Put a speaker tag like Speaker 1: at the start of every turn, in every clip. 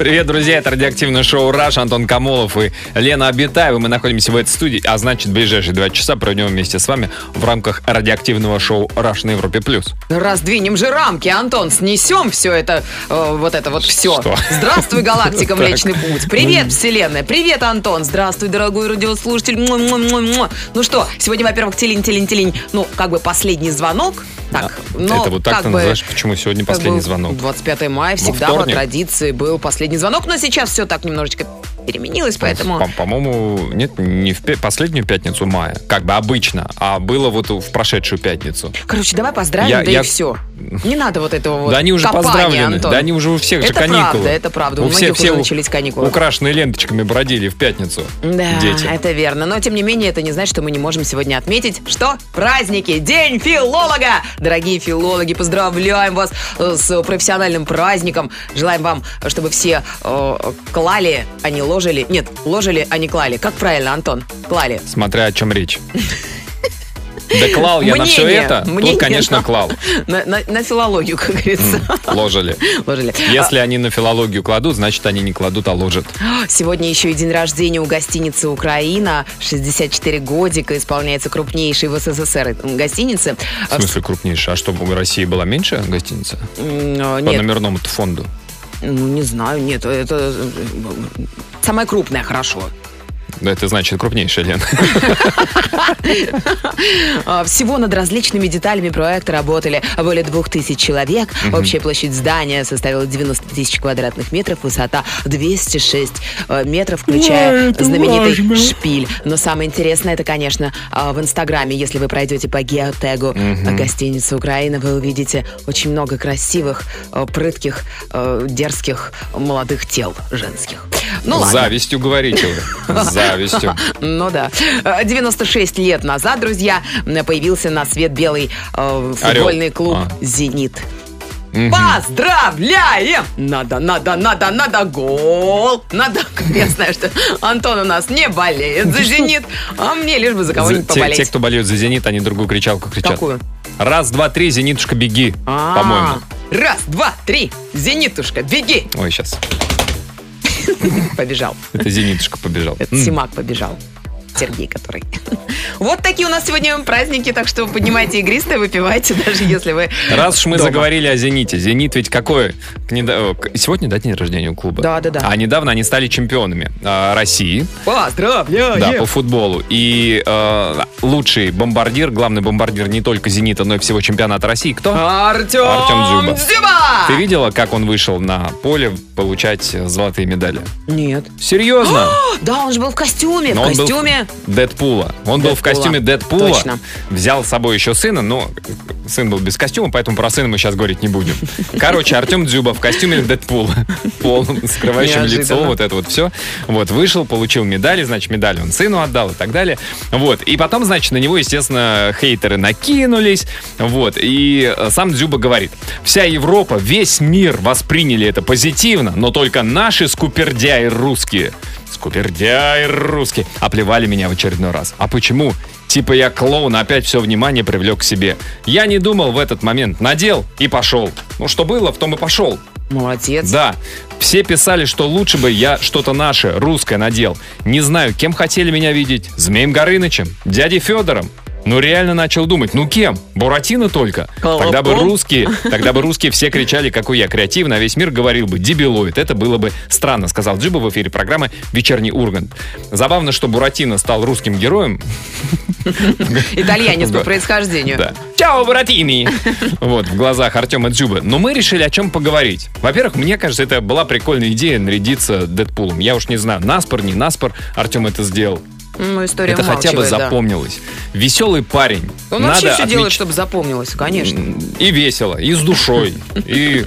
Speaker 1: Привет, друзья, это радиоактивное шоу «Раш», Антон Камолов и Лена Абитаева. Мы находимся в этой студии, а значит, ближайшие два часа проведем вместе с вами в рамках радиоактивного шоу «Раш» на Европе+. плюс.
Speaker 2: Раздвинем же рамки, Антон, снесем все это, э, вот это вот все.
Speaker 1: Что?
Speaker 2: Здравствуй, галактика. Млечный Путь. Привет, Вселенная. Привет, Антон. Здравствуй, дорогой радиослушатель. Ну что, сегодня, во-первых, телень-телень-телень, ну, как бы последний звонок. Так, но
Speaker 1: это вот так
Speaker 2: как
Speaker 1: ты называешь, почему сегодня последний звонок?
Speaker 2: 25 мая всегда по традиции был последний звонок, но сейчас все так немножечко переменилось, поэтому...
Speaker 1: По- По-моему, нет, не в последнюю пятницу мая, как бы обычно, а было вот в прошедшую пятницу.
Speaker 2: Короче, давай поздравим,
Speaker 1: Я-
Speaker 2: да
Speaker 1: я-
Speaker 2: и все. Не надо вот этого вот
Speaker 1: да они уже
Speaker 2: копания,
Speaker 1: поздравлены,
Speaker 2: Антон.
Speaker 1: да они уже у всех же
Speaker 2: Это
Speaker 1: каникулы.
Speaker 2: правда, это правда. У многих уже начались каникулы.
Speaker 1: украшенные ленточками бродили в пятницу.
Speaker 2: Да,
Speaker 1: Дети.
Speaker 2: это верно. Но, тем не менее, это не значит, что мы не можем сегодня отметить, что праздники, День филолога! Дорогие филологи, поздравляем вас э, с профессиональным праздником. Желаем вам, чтобы все э, клали, а не ложили. Нет, ложили, а не клали. Как правильно, Антон? Клали.
Speaker 1: Смотря о чем речь. Да клал я на все это?
Speaker 2: мнение
Speaker 1: Тут, конечно,
Speaker 2: на-
Speaker 1: клал.
Speaker 2: На, на- на филологию, как говорится.
Speaker 1: Ложили.
Speaker 2: Ложили.
Speaker 1: Если они на филологию кладут, значит, они не кладут, а ложат.
Speaker 2: Сегодня еще и день рождения у гостиницы «Украина». 64 годика исполняется крупнейшей в СССР гостинице.
Speaker 1: В смысле крупнейшая? А что, у России была меньше гостиница?
Speaker 2: М,
Speaker 1: По номерному фонду.
Speaker 2: ну, не знаю, нет, это э, самая крупная, хорошо.
Speaker 1: Да, это значит крупнейшая, Лен.
Speaker 2: А, Всего над различными деталями проекта работали более двух тысяч человек. Общая площадь здания составила 90 тысяч квадратных метров, высота 206 э, метров, включая знаменитый шпиль. Но самое интересное, это, конечно, а, в Инстаграме. Если вы пройдете по геотегу гостиницы Украина, вы увидите очень много красивых, э, прытких, э, дерзких молодых тел женских. Ну ладно.
Speaker 1: завистью говорите вы. Завистью.
Speaker 2: Ну да. Э, 96 лет назад, друзья, появился на свет белый э, футбольный
Speaker 1: Орел.
Speaker 2: клуб
Speaker 1: А.
Speaker 2: «Зенит». Поздравляем! Надо, надо, надо, надо гол! Надо, я знаю, что Антон у нас не болеет за «Зенит», а мне лишь бы за кого-нибудь
Speaker 1: те, те,
Speaker 2: поболеть.
Speaker 1: кто болеют за «Зенит», они другую кричалку кричат.
Speaker 2: Какую?
Speaker 1: Раз, два, три, «Зенитушка, беги»,
Speaker 2: А,
Speaker 1: по-моему.
Speaker 2: Раз, два, три, «Зенитушка», беги!
Speaker 1: Ой, сейчас.
Speaker 2: Побежал.
Speaker 1: Это «Зенитушка» побежал.
Speaker 2: Это. Симак побежал. Сергей, который. Вот такие у нас сегодня праздники, так что поднимайте игристое, выпивайте, даже если вы
Speaker 1: Раз уж мы
Speaker 2: дома.
Speaker 1: заговорили о «Зените», «Зенит» ведь какой? Сегодня, да, день рождения у клуба?
Speaker 2: Да, да, да.
Speaker 1: А недавно они стали чемпионами а, России,
Speaker 2: Поздравляем!
Speaker 1: да, по футболу. И э, лучший бомбардир, главный бомбардир не только «Зенита», но и всего чемпионата России. Кто?
Speaker 2: Артем,
Speaker 1: Артем Дзюба.
Speaker 2: Дзюба!
Speaker 1: Ты видела, как он вышел на поле получать золотые медали?
Speaker 2: Нет.
Speaker 1: Серьезно?
Speaker 2: Да, он же был в костюме,
Speaker 1: Но
Speaker 2: в
Speaker 1: был
Speaker 2: костюме.
Speaker 1: Дэдпула. Он был в
Speaker 2: Дэдпула.
Speaker 1: костюме Дэдпула.
Speaker 2: Точно.
Speaker 1: Взял с собой еще сына, но сын был без костюма, поэтому про сына мы сейчас говорить не будем. Короче, Артем Дзюба в костюме Дэдпула. Полным, скрывающим лицо, вот это вот все. Вот, вышел, получил медали, значит, медаль он сыну отдал и так далее. Вот. И потом, значит, на него, естественно, хейтеры накинулись. Вот. И э, сам Дзюба говорит, вся Европа, весь мир восприняли это позитивно, но только наши скупердяи русские скупердяи русские, оплевали меня в очередной раз. А почему? Типа я клоун, опять все внимание привлек к себе. Я не думал в этот момент, надел и пошел. Ну что было, в том и пошел.
Speaker 2: Молодец.
Speaker 1: Да, все писали, что лучше бы я что-то наше, русское надел. Не знаю, кем хотели меня видеть, Змеем Горынычем, дядей Федором. Ну реально начал думать, ну кем? Буратино только. Тогда бы
Speaker 2: Колобком?
Speaker 1: русские, тогда бы русские все кричали, какой я креативный, а весь мир говорил бы дебилоид. Это было бы странно, сказал Джиба в эфире программы «Вечерний Ургант». Забавно, что Буратино стал русским героем.
Speaker 2: Итальянец по происхождению.
Speaker 1: Да. Чао, Буратини! Вот, в глазах Артема Дзюбы. Но мы решили о чем поговорить. Во-первых, мне кажется, это была прикольная идея нарядиться Дэдпулом. Я уж не знаю, наспор, не наспор, Артем это сделал.
Speaker 2: Ну, история
Speaker 1: это хотя бы
Speaker 2: умалчивает, да.
Speaker 1: запомнилось. Веселый парень.
Speaker 2: Он
Speaker 1: Надо
Speaker 2: вообще все делает,
Speaker 1: отмеч-
Speaker 2: чтобы запомнилось, конечно.
Speaker 1: И весело, и с душой, и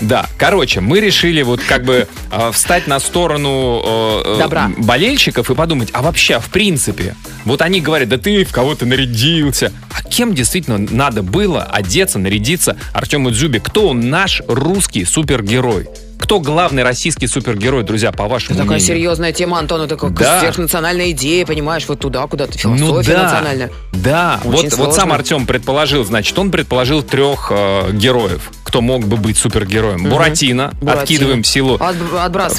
Speaker 1: Да, короче, мы решили вот как бы э, встать на сторону э, э,
Speaker 2: Добра.
Speaker 1: болельщиков и подумать, а вообще, в принципе, вот они говорят, да ты в кого-то нарядился. А кем действительно надо было одеться, нарядиться Артему Дзюбе? Кто он наш русский супергерой? Кто главный российский супергерой, друзья, по вашему
Speaker 2: Такая
Speaker 1: мнению?
Speaker 2: серьезная тема, Антон, это как
Speaker 1: Да.
Speaker 2: сверхнациональная идея, понимаешь, вот туда куда-то,
Speaker 1: Ну
Speaker 2: философия
Speaker 1: да,
Speaker 2: национальная.
Speaker 1: да.
Speaker 2: Очень
Speaker 1: Вот, вот сам Артем предположил, значит, он предположил трех э, героев, кто мог бы быть супергероем. Буратино,
Speaker 2: Буратино.
Speaker 1: откидываем в силу
Speaker 2: От-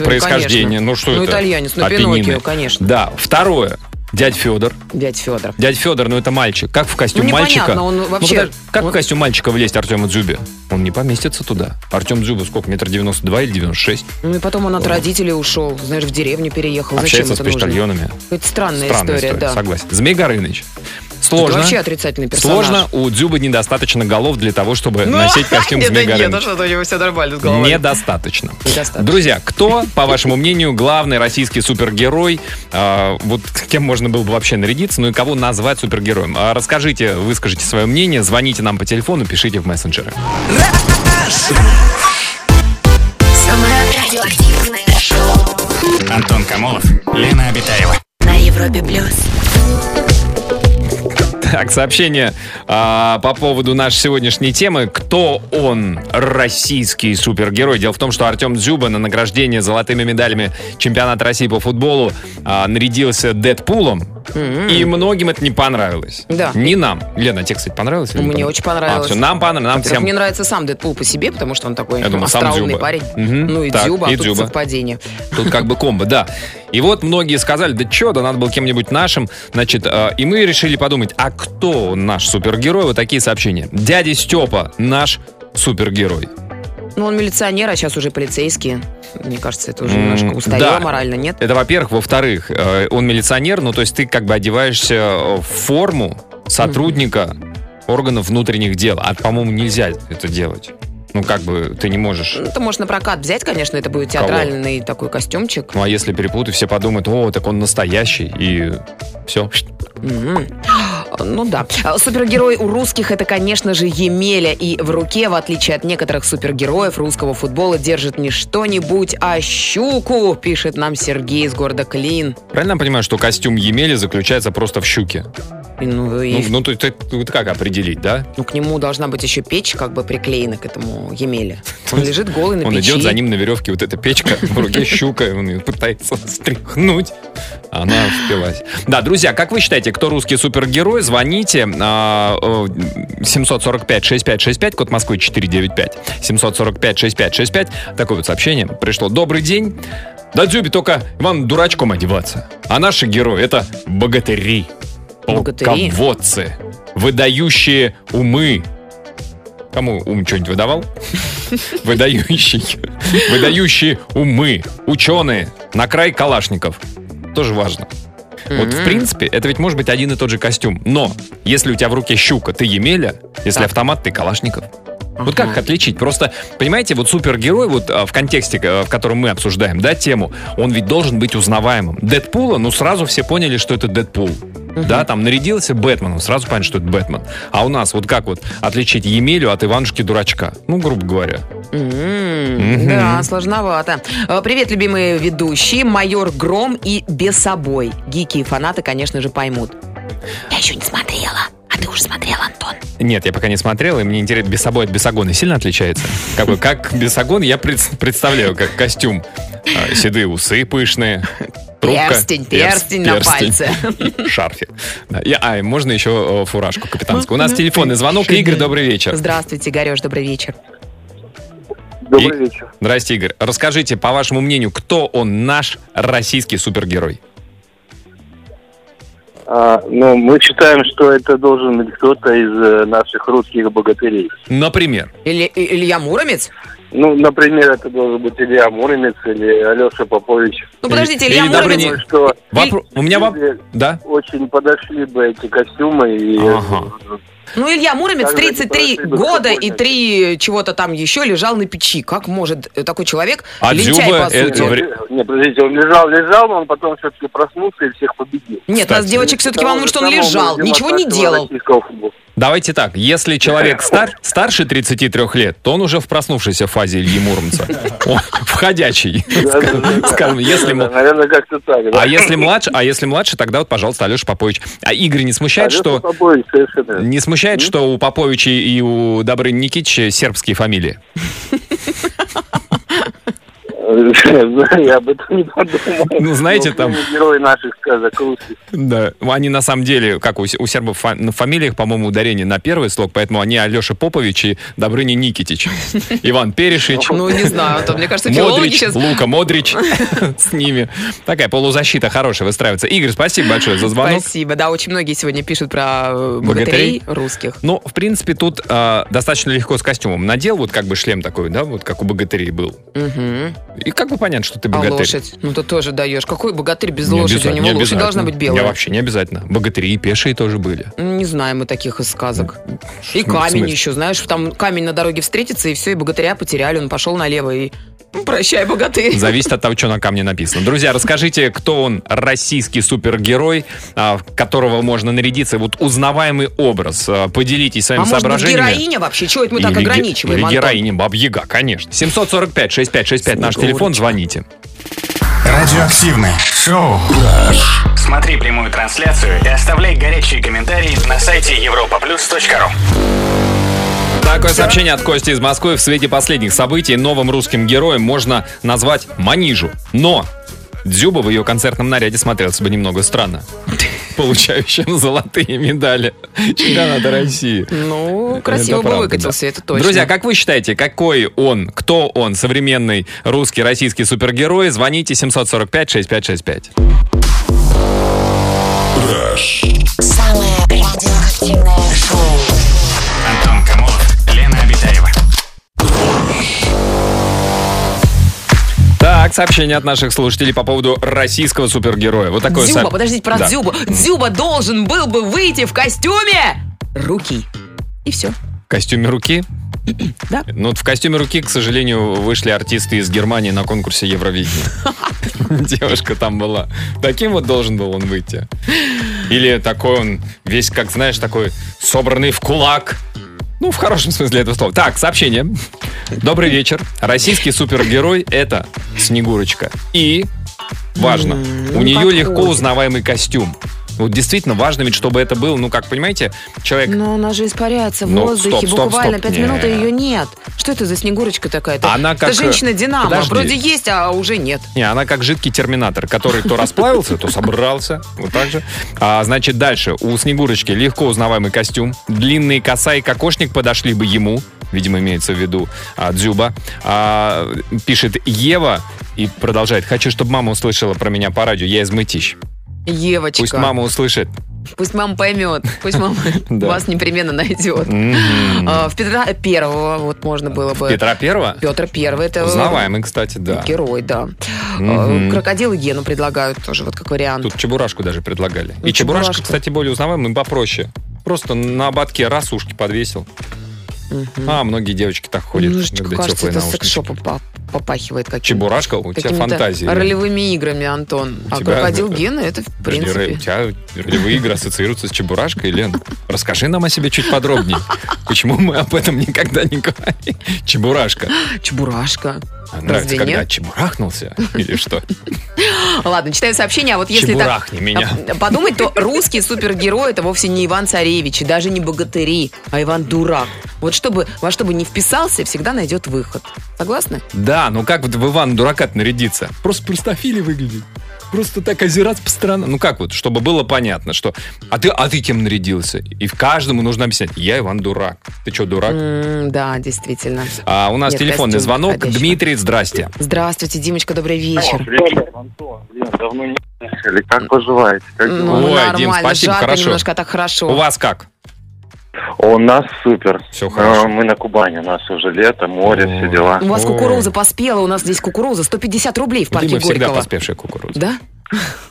Speaker 1: происхождения.
Speaker 2: конечно.
Speaker 1: Ну что
Speaker 2: Ну,
Speaker 1: это?
Speaker 2: итальянец, ну. Пиноккио, конечно.
Speaker 1: Да. Второе. Дядь Федор.
Speaker 2: Дядь Федор.
Speaker 1: Дядь Федор, ну это мальчик. Как в костюм
Speaker 2: Ну,
Speaker 1: мальчика?
Speaker 2: он
Speaker 1: Ну,
Speaker 2: вообще-
Speaker 1: подожди, как
Speaker 2: он-
Speaker 1: в костюм мальчика влезть Артема Дзюбе? Он не поместится туда. Артем Дзюба сколько? Метр девяносто два или девяносто шесть?
Speaker 2: Ну и потом он от родителей ушел, знаешь, в деревню переехал.
Speaker 1: Общается с
Speaker 2: Зачем это нужно?
Speaker 1: почтальонами.
Speaker 2: Это странная,
Speaker 1: Странная
Speaker 2: история, да.
Speaker 1: согласен. Змей Горыныч.
Speaker 2: Это
Speaker 1: Сложно.
Speaker 2: вообще отрицательный персонаж.
Speaker 1: Сложно, у Дзюбы недостаточно голов для того, чтобы
Speaker 2: Ну,
Speaker 1: носить костюм Змей
Speaker 2: да нет,
Speaker 1: Горыныч.
Speaker 2: ну что-то у него все нормально с головой.
Speaker 1: Недостаточно.
Speaker 2: Недостаточно.
Speaker 1: Друзья, кто, по вашему мнению, главный российский супергерой? А, вот кем можно было бы вообще нарядиться, ну и кого назвать супергероем? А, расскажите, выскажите свое мнение, звоните нам по телефону, пишите в мессенджеры.
Speaker 3: Самое радиоактивное шоу
Speaker 4: Антон Камолов, Лена Обитаева.
Speaker 3: на Европе плюс.
Speaker 1: Так, сообщение а, по поводу нашей сегодняшней темы. Кто он, российский супергерой? Дело в том, что Артем Дзюба на награждение золотыми медалями чемпионата России по футболу а, нарядился Дэдпулом. И многим это не понравилось.
Speaker 2: Да.
Speaker 1: Не нам. Лена, тебе, кстати, понравилось? не
Speaker 2: Мне
Speaker 1: понравилось?
Speaker 2: очень понравилось.
Speaker 1: А, все, нам понравилось. Нам всем
Speaker 2: Мне нравится сам Дэдпул по себе, потому что он такой
Speaker 1: Я думаю,
Speaker 2: остроумный парень.
Speaker 1: Мгм.
Speaker 2: Ну и
Speaker 1: Так,
Speaker 2: Дзюба,
Speaker 1: и
Speaker 2: а тут
Speaker 1: Дзюба.
Speaker 2: совпадение.
Speaker 1: Тут как бы комбо, да. И вот многие сказали, да что, да надо было кем-нибудь нашим. Значит, э, и мы решили подумать, а кто наш супергерой? Вот такие сообщения. Дядя Степа наш супергерой.
Speaker 2: Ну, он милиционер, а сейчас уже полицейский. Мне кажется, это уже немножко устарело
Speaker 1: да.
Speaker 2: морально, нет?
Speaker 1: Это, во-первых. Во-вторых, э, он милиционер, ну, то есть ты как бы одеваешься в форму сотрудника органов внутренних дел. А, по-моему, нельзя это делать. Ну, как бы ты не можешь...
Speaker 2: Ну, ты можешь на прокат взять, конечно, это будет
Speaker 1: Кого?
Speaker 2: театральный такой костюмчик.
Speaker 1: Ну, а если перепутать, все подумают, о, так он настоящий, и все.
Speaker 2: Мгм. Ну да. А Супергерой у русских это, конечно же, Емеля. И в руке, в отличие от некоторых супергероев русского футбола, держит не что-нибудь, а щуку, пишет нам Сергей из города Клин.
Speaker 1: Правильно я понимаю, что костюм Емели заключается просто в щуке?
Speaker 2: Ну, и-
Speaker 1: Ну, ну то, то- вот как определить, да?
Speaker 2: ну, к нему должна быть еще печь, как бы приклеена к этому Емеле. Он лежит голый на
Speaker 1: Он
Speaker 2: печи.
Speaker 1: идет, за ним на веревке вот эта печка, в руке щука, он ее пытается стряхнуть. Она впилась. Да, друзья, как вы считаете, кто русский супергерой? Звоните. а, э, 745-6565, код Москвы 495. 745-6565. Такое вот сообщение пришло. Добрый день. Да, Дзюби, только вам дурачком одеваться. А наши герои — это богатыри.
Speaker 2: Богатыри?
Speaker 1: Полководцы. Выдающие умы. Кому ум что-нибудь выдавал? Выдающий. Выдающие умы. Ученые. На край калашников. Тоже важно. Вот, в принципе, это ведь может быть один и тот же костюм. Но, если у тебя в руке щука, ты Емеля, если
Speaker 2: Так.
Speaker 1: автомат, ты Калашников. Вот как их отличить? Просто, понимаете, вот супергерой, вот а, в контексте, а, в котором мы обсуждаем, да, тему, он ведь должен быть узнаваемым. Дэдпула, ну, сразу все поняли, что это Дэдпул. Да, там нарядился Бэтменом, сразу понятно, что это Бэтмен. А у нас вот как вот отличить Емелю от Иванушки-дурачка? Ну, грубо говоря.
Speaker 2: М, Да, сложновато. Э, Привет, любимые ведущие. Майор Гром и Бесобой. Гики и фанаты, конечно же, поймут.
Speaker 3: Я еще не смотрела. Ты уже смотрел, Антон?
Speaker 1: Нет, я пока не смотрел, и мне интересно, Бесобой от Бесогона сильно отличается? Как, бы, как Бесогон я пред- представляю, как костюм. А, седые усы пышные, трубка,
Speaker 2: Перстень,
Speaker 1: перс-
Speaker 2: перстень на пальце.
Speaker 1: шарфик. Да, и- а, и можно еще фуражку капитанскую. У нас телефонный звонок. Игорь, добрый вечер.
Speaker 2: Здравствуйте, Игореш, добрый вечер.
Speaker 5: Добрый
Speaker 1: И-
Speaker 5: вечер.
Speaker 1: Здрасте, Игорь. Расскажите, по вашему мнению, кто он наш российский супергерой?
Speaker 5: А, ну, мы считаем, что это должен быть кто-то из э, наших русских богатырей.
Speaker 1: Например.
Speaker 2: Или, Илья Муромец?
Speaker 5: Ну, например, это должен быть Илья Муромец или Алеша Попович.
Speaker 2: Ну, подождите,
Speaker 1: Или
Speaker 2: Илья
Speaker 1: Добрыни-
Speaker 2: Муромец...
Speaker 5: Думаю, что
Speaker 1: Вопро- У меня воп...
Speaker 5: люди
Speaker 1: Да?
Speaker 5: очень подошли бы эти костюмы и
Speaker 1: Ага.
Speaker 5: Э,
Speaker 2: Ну, Илья Муромец
Speaker 5: Как же
Speaker 2: 33
Speaker 5: это
Speaker 2: года и
Speaker 5: прикольно.
Speaker 2: 3 чего-то там еще лежал на печи. Как может э, такой человек,
Speaker 1: А
Speaker 2: лентяй,
Speaker 1: Дзюба
Speaker 2: по
Speaker 1: это
Speaker 2: сути?
Speaker 1: вре-
Speaker 5: Не, подождите, он лежал, лежал, но он потом все-таки проснулся и всех победил.
Speaker 2: Нет, нас
Speaker 1: Кстати.
Speaker 2: девочек все-таки волнует, что он лежал, ничего не делал.
Speaker 1: Давайте так, если человек стар, старше 33 лет, то он уже в проснувшейся фазе Ильи Муромца. Он входящий.
Speaker 5: Да-да-да.
Speaker 1: Скажем, если мы...
Speaker 5: Наверное, как-то так.
Speaker 1: А если младше, а если младше, тогда вот, пожалуйста, Алеша Попович. А Игорь не смущает, что не смущает, что у Поповича и у Добрыни Никитича сербские фамилии?
Speaker 5: Я об этом не подумал.
Speaker 1: Ну, знаете, там-
Speaker 5: Герои наших сказок русских.
Speaker 1: Да. Они на самом деле, как у, сербов на фамилиях, по-моему, ударение на первый слог, поэтому они Алеша Попович и Добрыня Никитич. Иван Перешич.
Speaker 2: Ну, не знаю, то, мне кажется,
Speaker 1: Модрич. Лука Модрич с ними. Такая полузащита хорошая выстраивается. Игорь, спасибо большое за звонок.
Speaker 2: Спасибо. Да, очень многие сегодня пишут про э,
Speaker 1: Богатырей?
Speaker 2: русских.
Speaker 1: Ну, в принципе, тут а, достаточно легко с костюмом. Надел вот как бы шлем такой, да, вот как у богатырей был. И как бы понятно, что ты
Speaker 2: А
Speaker 1: богатырь.
Speaker 2: лошадь? Ну, ты тоже даешь. Какой богатырь без
Speaker 1: Не
Speaker 2: лошади? У него
Speaker 1: не
Speaker 2: лошадь должна быть
Speaker 1: Не,
Speaker 2: белая.
Speaker 1: вообще не обязательно. Богатыри и пешие тоже были.
Speaker 2: Не знаем мы таких из сказок. И
Speaker 1: в
Speaker 2: камень еще, знаешь, там камень на дороге встретится, и все, и богатыря потеряли, он пошел налево, и ну, прощай, богатырь.
Speaker 1: Зависит от того, что на камне написано. Друзья, расскажите, кто он, российский супергерой, а, в которого можно нарядиться, вот узнаваемый образ. А, Поделитесь своими
Speaker 2: А может быть,
Speaker 1: соображениями.
Speaker 2: героиня вообще? Чего это мы так
Speaker 1: Или ге-
Speaker 2: ограничиваем,
Speaker 1: Или
Speaker 2: Антон?
Speaker 1: героиня Бабьяга, конечно. 745-6565 наш телефон, звоните.
Speaker 4: Радиоактивное шоу.
Speaker 6: Смотри прямую трансляцию и оставляй горячие комментарии на сайте europaplus.ru
Speaker 1: Такое сообщение от Кости из Москвы. В свете последних событий новым русским героем можно назвать Манижу. Но Дзюба в ее концертном наряде смотрелся бы немного странно. Получающим золотые медали чемпионата России.
Speaker 2: Ну, красиво
Speaker 1: Это
Speaker 2: бы
Speaker 1: правда,
Speaker 2: выкатился,
Speaker 1: да.
Speaker 2: это точно.
Speaker 1: Друзья, как вы считаете, какой он, кто он, современный русский, российский супергерой? Звоните 745-6565.
Speaker 3: Самое радиоактивное шоу.
Speaker 1: Так, сообщение от наших слушателей по поводу российского супергероя. Вот такое
Speaker 2: Дзюба,
Speaker 1: со-
Speaker 2: подождите, про
Speaker 1: Да.
Speaker 2: Дзюбу. Дзюба должен был бы выйти в костюме руки. И все.
Speaker 1: В костюме руки?
Speaker 2: Да.
Speaker 1: Ну, вот в костюме руки, к сожалению, вышли артисты из Германии на конкурсе Евровидения. Девушка там была. Таким вот должен был он выйти. Или такой он весь, как знаешь, такой собранный в кулак. Ну, в хорошем смысле этого слова. Так, сообщение. Добрый вечер. Российский супергерой — это Снегурочка. И, важно, у нее
Speaker 2: подходит.
Speaker 1: легко узнаваемый костюм. Вот действительно важно ведь, чтобы это был, ну, как понимаете, человек...
Speaker 2: Но она же испаряется в
Speaker 1: Ну,
Speaker 2: воздухе.
Speaker 1: стоп, стоп,
Speaker 2: Буквально
Speaker 1: стоп.
Speaker 2: пять минут, и
Speaker 1: Не.
Speaker 2: ее нет. Что это за снегурочка такая? Это,
Speaker 1: Она
Speaker 2: это
Speaker 1: как, э,
Speaker 2: женщина-динамо.
Speaker 1: подожди.
Speaker 2: Вроде есть, а уже нет.
Speaker 1: Не, она как жидкий терминатор, который то расплавился, то собрался. Вот так же. А, значит, дальше. У Снегурочки легко узнаваемый костюм. Длинные коса и кокошник подошли бы ему. Видимо, имеется в виду а, Дзюба. А, пишет Ева и продолжает. Хочу, чтобы мама услышала про меня по радио. Я из Мытищ.
Speaker 2: Евочка.
Speaker 1: Пусть мама услышит.
Speaker 2: Пусть мама поймет. Пусть мама вас непременно найдет. А, В Петра Первого вот можно было бы.
Speaker 1: Петра Первого?
Speaker 2: Петр Первый. Это
Speaker 1: Узнаваемый, кстати, да.
Speaker 2: герой, да. А, Крокодил и Гену предлагают тоже вот как вариант.
Speaker 1: Тут Чебурашку даже предлагали.
Speaker 2: Ну,
Speaker 1: И Чебурашка,
Speaker 2: Чебурашка.
Speaker 1: кстати, более узнаваемый попроще. Просто на ободке раз ушки подвесил. А, многие девочки так ходят, когда
Speaker 2: кажется, это
Speaker 1: наушники.
Speaker 2: Попахивает каким-то.
Speaker 1: Чебурашка, у тебя
Speaker 2: какими-то
Speaker 1: фантазии.
Speaker 2: ролевыми играми, Антон.
Speaker 1: У
Speaker 2: а
Speaker 1: тебя-
Speaker 2: крокодил Гена это, в
Speaker 1: Подожди,
Speaker 2: принципе...
Speaker 1: У тебя ролевые игры ассоциируются с Чебурашкой, Лен. Расскажи нам о себе чуть подробнее. Почему мы об этом никогда не говорим? Чебурашка.
Speaker 2: Чебурашка.
Speaker 1: Нравится,
Speaker 2: Разве
Speaker 1: когда
Speaker 2: нет?
Speaker 1: чебурахнулся? Или что?
Speaker 2: Ладно, читаю сообщение, а вот если так
Speaker 1: Чебурахни меня.
Speaker 2: а, подумать, то русский супергерой это вовсе не Иван Царевич, и даже не богатыри, а Иван Дурак. Вот чтобы, во что бы не вписался, всегда найдет выход. Согласны?
Speaker 1: Да, ну как вот в Иван дурака нарядиться? Просто простофили выглядит. Просто так озираться по сторонам. Ну как вот, чтобы было понятно, что... А ты, а ты кем нарядился? И в каждому нужно объяснять. Я Иван Дурак. Ты что, дурак?
Speaker 2: М, да, действительно.
Speaker 1: А, у нас
Speaker 2: Нет,
Speaker 1: телефонный звонок.
Speaker 2: подходящий.
Speaker 1: Дмитрий, здрасте.
Speaker 2: Здравствуйте, Димочка, добрый вечер.
Speaker 5: Привет, давно не слышали. Как поживаете? Как?
Speaker 2: Ну,
Speaker 1: Ой,
Speaker 2: нормально,
Speaker 1: Дим, спасибо,
Speaker 2: жарко
Speaker 1: хорошо.
Speaker 2: немножко, а так хорошо.
Speaker 1: У вас как?
Speaker 5: У нас супер.
Speaker 1: Всё хорошо.
Speaker 5: Мы на Кубани, у нас уже лето, море,
Speaker 1: Ой.
Speaker 5: все дела.
Speaker 2: У вас кукуруза поспела, у нас здесь кукуруза 150 рублей в парке
Speaker 1: Дима всегда
Speaker 2: Горького.
Speaker 1: поспевшая кукуруза.
Speaker 2: Да?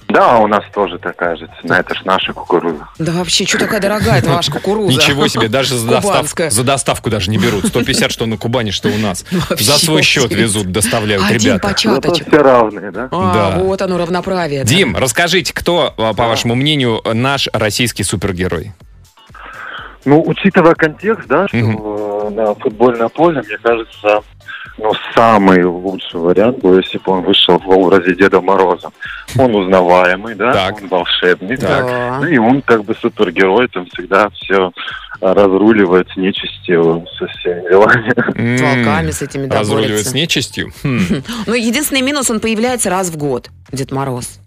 Speaker 7: Да, у нас тоже такая же цена. Это ж наша кукуруза.
Speaker 2: Да вообще, что такая дорогая эта ваша кукуруза?
Speaker 1: Ничего себе, даже за, достав-
Speaker 2: Кубанская.
Speaker 1: за доставку даже не берут. 150, что на Кубани, что у нас.
Speaker 2: Вообще
Speaker 1: За свой счет везут, доставляют
Speaker 2: Один
Speaker 1: ребята.
Speaker 2: Початочек.
Speaker 7: все равные, да?
Speaker 2: А,
Speaker 1: Да.
Speaker 2: вот оно, равноправие. да.
Speaker 1: Дим, расскажите, кто, а, по вашему мнению, наш российский супергерой?
Speaker 7: Ну, учитывая контекст, да, что э, на футбольное поле, мне кажется, ну, самый лучший вариант был, если бы он вышел в образе Деда Мороза. Он узнаваемый, да,
Speaker 1: Так.
Speaker 7: он волшебник.
Speaker 2: Да.
Speaker 7: Ну, и он как бы супергерой, там всегда все разруливает с нечистью, со всеми делами.
Speaker 2: С волками с этими, да,
Speaker 1: Разруливает с нечистью? Хм.
Speaker 2: Ну, единственный минус, он появляется раз в год, Дед Мороз.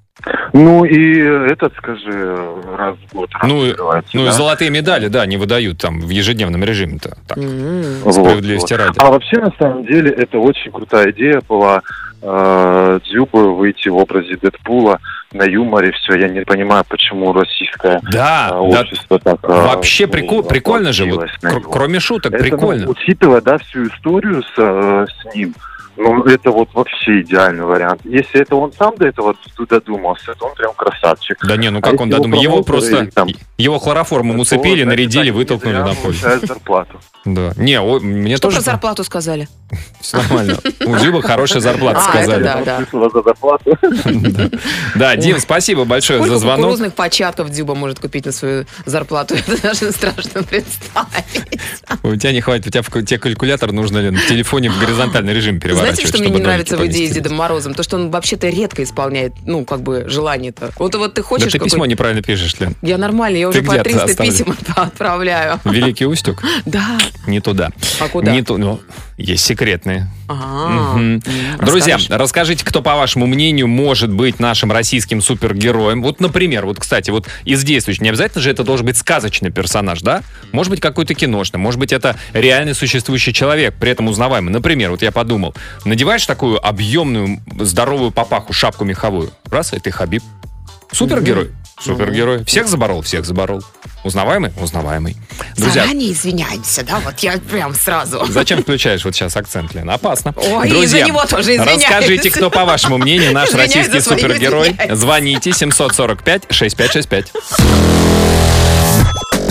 Speaker 7: Ну, и этот, скажи, раз в год
Speaker 1: Ну, и- ну и
Speaker 7: да?
Speaker 1: золотые медали, да, не выдают там в ежедневном режиме-то. Так.
Speaker 7: Вот,
Speaker 1: справедливости
Speaker 7: вот.
Speaker 1: ради.
Speaker 7: А вообще, на самом деле, это очень крутая идея была э, Дзюбы выйти в образе Дэдпула на юморе. Все, я не понимаю, почему российское
Speaker 1: Да,
Speaker 7: э,
Speaker 1: да,
Speaker 7: общество так... э,
Speaker 1: вообще
Speaker 7: ну,
Speaker 1: прикол, прикольно же, вот, кр- кроме шуток,
Speaker 7: Это, ну,
Speaker 1: прикольно.
Speaker 7: учитывая, да, всю историю с, э, с ним, ну, это вот вообще идеальный вариант. Если это он сам до этого додумался, то он прям красавчик.
Speaker 1: Да не, ну
Speaker 7: А
Speaker 1: как он
Speaker 7: если его
Speaker 1: додумал? Его просто,
Speaker 7: или там-
Speaker 1: его хлороформом усыпили,
Speaker 7: значит,
Speaker 1: нарядили, вытолкнули на поле.
Speaker 7: зарплату.
Speaker 1: Да. Не, о, мне
Speaker 2: Что
Speaker 1: тоже
Speaker 2: про зарплату сказали?
Speaker 1: все нормально. У Дзюба хорошая зарплата,
Speaker 2: А, это
Speaker 1: сказали.
Speaker 2: да, да.
Speaker 7: Смысл за зарплату.
Speaker 1: Да, Дим, спасибо большое за звонок.
Speaker 2: кукурузных початков Дзюба может купить на свою зарплату? Это даже страшно представить.
Speaker 1: У тебя не хватит, у тебя тебе калькулятор нужно ли в телефоне в горизонтальный режим переворачивать,
Speaker 2: Знаете, что мне не нравится в идее с? Дедом Морозом? То, что он вообще-то редко исполняет, ну, как бы, желание-то. Вот, вот ты
Speaker 1: Да
Speaker 2: хочешь
Speaker 1: ты
Speaker 2: какой-
Speaker 1: письмо неправильно пишешь, Лен.
Speaker 2: Я нормально, я уже
Speaker 1: Ты
Speaker 2: по
Speaker 1: где
Speaker 2: 300
Speaker 1: оставлен?
Speaker 2: писем отправляю.
Speaker 1: Великий Устюг?
Speaker 2: Да.
Speaker 1: Не туда.
Speaker 2: А куда?
Speaker 1: Не ту- ну, есть секретные.
Speaker 2: Ага. М,
Speaker 1: Друзья, расскажите, кто, по вашему мнению, может быть нашим российским супергероем. Вот, например, вот, кстати, вот из действующих, не обязательно же это должен быть сказочный персонаж, да? Может быть, какой-то киношный, может быть, это реальный существующий человек, при этом узнаваемый. Например, вот я подумал, надеваешь такую объемную, здоровую папаху, шапку меховую, раз, и ты Хабиб. Супергерой. Супергерой. Всех заборол, всех заборол. Узнаваемый? Узнаваемый. Друзья,
Speaker 2: Заранее извиняемся, да? Вот я прям сразу.
Speaker 1: Зачем включаешь вот сейчас акцент, Лен? Опасно.
Speaker 2: Ой, за него тоже извиняюсь.
Speaker 1: расскажите, кто, по вашему мнению, наш
Speaker 2: Извиняюсь
Speaker 1: российский супергерой.
Speaker 2: извиняюсь.
Speaker 1: Звоните 745-6565.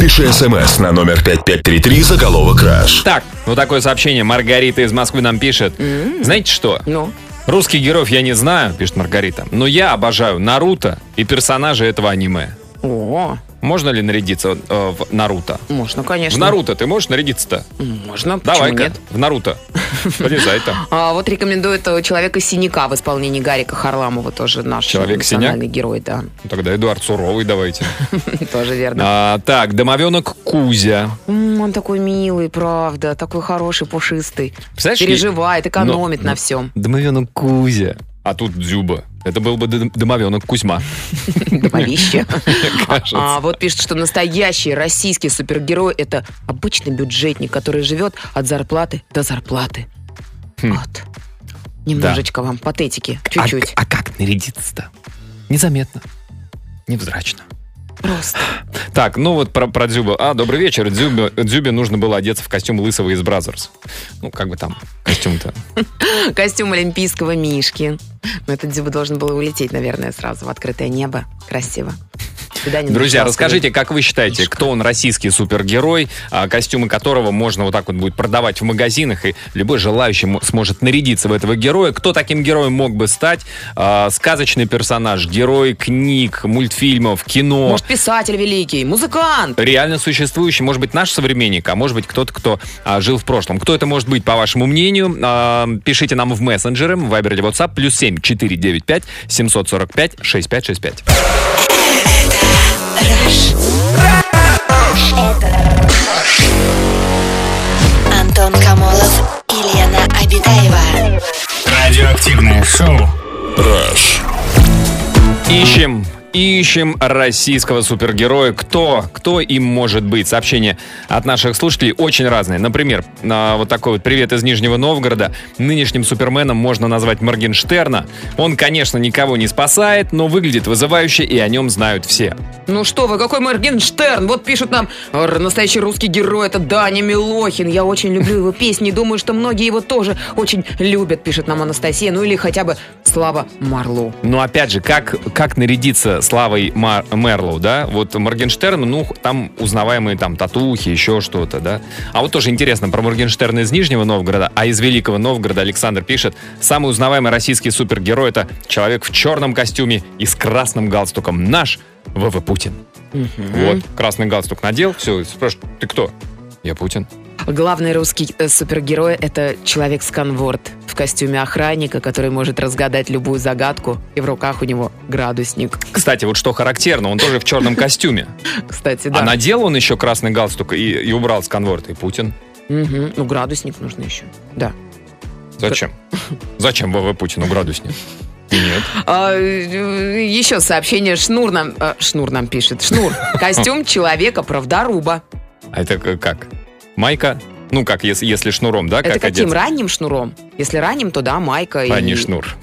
Speaker 8: Пиши смс на номер 5533 заголовок «Краш».
Speaker 1: Так, вот такое сообщение. Маргарита из Москвы нам пишет. Знаете что?
Speaker 2: Ну,
Speaker 1: Русских героев я не знаю, пишет Маргарита, но я обожаю Наруто и персонажей этого аниме.
Speaker 2: о,
Speaker 1: Можно ли нарядиться э, в Наруто?
Speaker 2: можно, конечно.
Speaker 1: В Наруто ты можешь нарядиться-то?
Speaker 2: Можно,
Speaker 1: Давай-ка,
Speaker 2: нет?
Speaker 1: в Наруто. Полезай там.
Speaker 2: А, вот рекомендует э, Человека-синяка в исполнении Гарика Харламова, тоже наш
Speaker 1: Человек-синяк?
Speaker 2: национальный герой, да.
Speaker 1: Тогда Эдуард Суровый давайте.
Speaker 2: Тоже верно.
Speaker 1: А, так, домовенок Кузя.
Speaker 2: М, Он такой милый, правда, такой хороший, пушистый.
Speaker 1: Представляешь,
Speaker 2: Переживает, экономит
Speaker 1: но-
Speaker 2: на всем.
Speaker 1: Домовенок Кузя. А тут Дзюба. Это был бы домовенок Кузьма.
Speaker 2: Домовище. А вот пишет, что настоящий российский супергерой это обычный бюджетник, который живет от зарплаты до зарплаты.
Speaker 1: Хм.
Speaker 2: Вот. Немножечко вам патетики, чуть-чуть.
Speaker 1: А, а как нарядиться-то? Незаметно. Невзрачно.
Speaker 2: Просто.
Speaker 1: Так, ну вот про, про Дзюба. А, добрый вечер. Дзюбе, Дзюбе нужно было одеться в костюм Лысого из Brazzers. Ну, как бы там костюм-то.
Speaker 2: Костюм олимпийского мишки. Но этот Дзюба должен был улететь, наверное, сразу в открытое небо. Красиво. Свидание
Speaker 1: Друзья, расскажите, как вы считаете, кто он российский супергерой, а, костюмы которого можно вот так вот будет продавать в магазинах, и любой желающий мо- сможет нарядиться в этого героя? Кто таким героем мог бы стать? А, сказочный персонаж, герой книг, мультфильмов, кино.
Speaker 2: Может, писатель великий, музыкант.
Speaker 1: реально существующий, может быть, наш современник, а может быть, кто-то, кто а, жил в прошлом. Кто это может быть, по вашему мнению? Пишите нам в мессенджеры, в Viber или WhatsApp, плюс 7 495 745 6565.
Speaker 3: Антон Камолов и Лена Обитаева.
Speaker 4: Радиоактивное шоу.
Speaker 8: «Раш».
Speaker 1: Ищем, ищем российского супергероя. Кто? Кто им может быть? Сообщения от наших слушателей очень разные. Например, а, вот такой вот привет из Нижнего Новгорода. Нынешним суперменом можно назвать Моргенштерна. Он, конечно, никого не спасает, но выглядит вызывающе, и о нем знают все.
Speaker 2: Ну что вы, какой Моргенштерн? Вот пишут нам, «Р- настоящий русский герой, это Даня Милохин. Я очень люблю его песни, думаю, что многие его тоже очень любят, пишет нам Анастасия. Ну или хотя бы Слава Марлоу.
Speaker 1: Но опять же, как, как нарядиться славой Мар- Мерлоу, да? Вот Моргенштерн, ну, там узнаваемые там татухи, еще что-то, да? А вот тоже интересно, про Моргенштерна из Нижнего Новгорода, а из Великого Новгорода Александр пишет, самый узнаваемый российский супергерой это человек в черном костюме и с красным галстуком. Наш ВВ Путин. Вот, красный галстук надел, все, спрашивают, ты кто? Я Путин.
Speaker 2: Главный русский э, супергерой – это человек-сканворд в костюме охранника, который может разгадать любую загадку, и в руках у него градусник.
Speaker 1: Кстати, вот что характерно, он тоже в черном костюме.
Speaker 2: Кстати, да.
Speaker 1: А надел он еще красный галстук и, и убрал с конворта, и Путин.
Speaker 2: Мгм. Ну, градусник нужно еще. Да.
Speaker 1: Зачем? Зачем ВВ Путину градусник? Нет.
Speaker 2: А, еще сообщение. Шнур нам, э, Шнур нам пишет. Шнур. Костюм человека-правдоруба.
Speaker 1: А это как? Майка? Ну, как, если, если шнуром, да?
Speaker 2: Это
Speaker 1: как
Speaker 2: каким?
Speaker 1: одеться?
Speaker 2: Ранним шнуром? Если ранним, то да, майка.
Speaker 1: А,
Speaker 2: и...
Speaker 1: не шнур.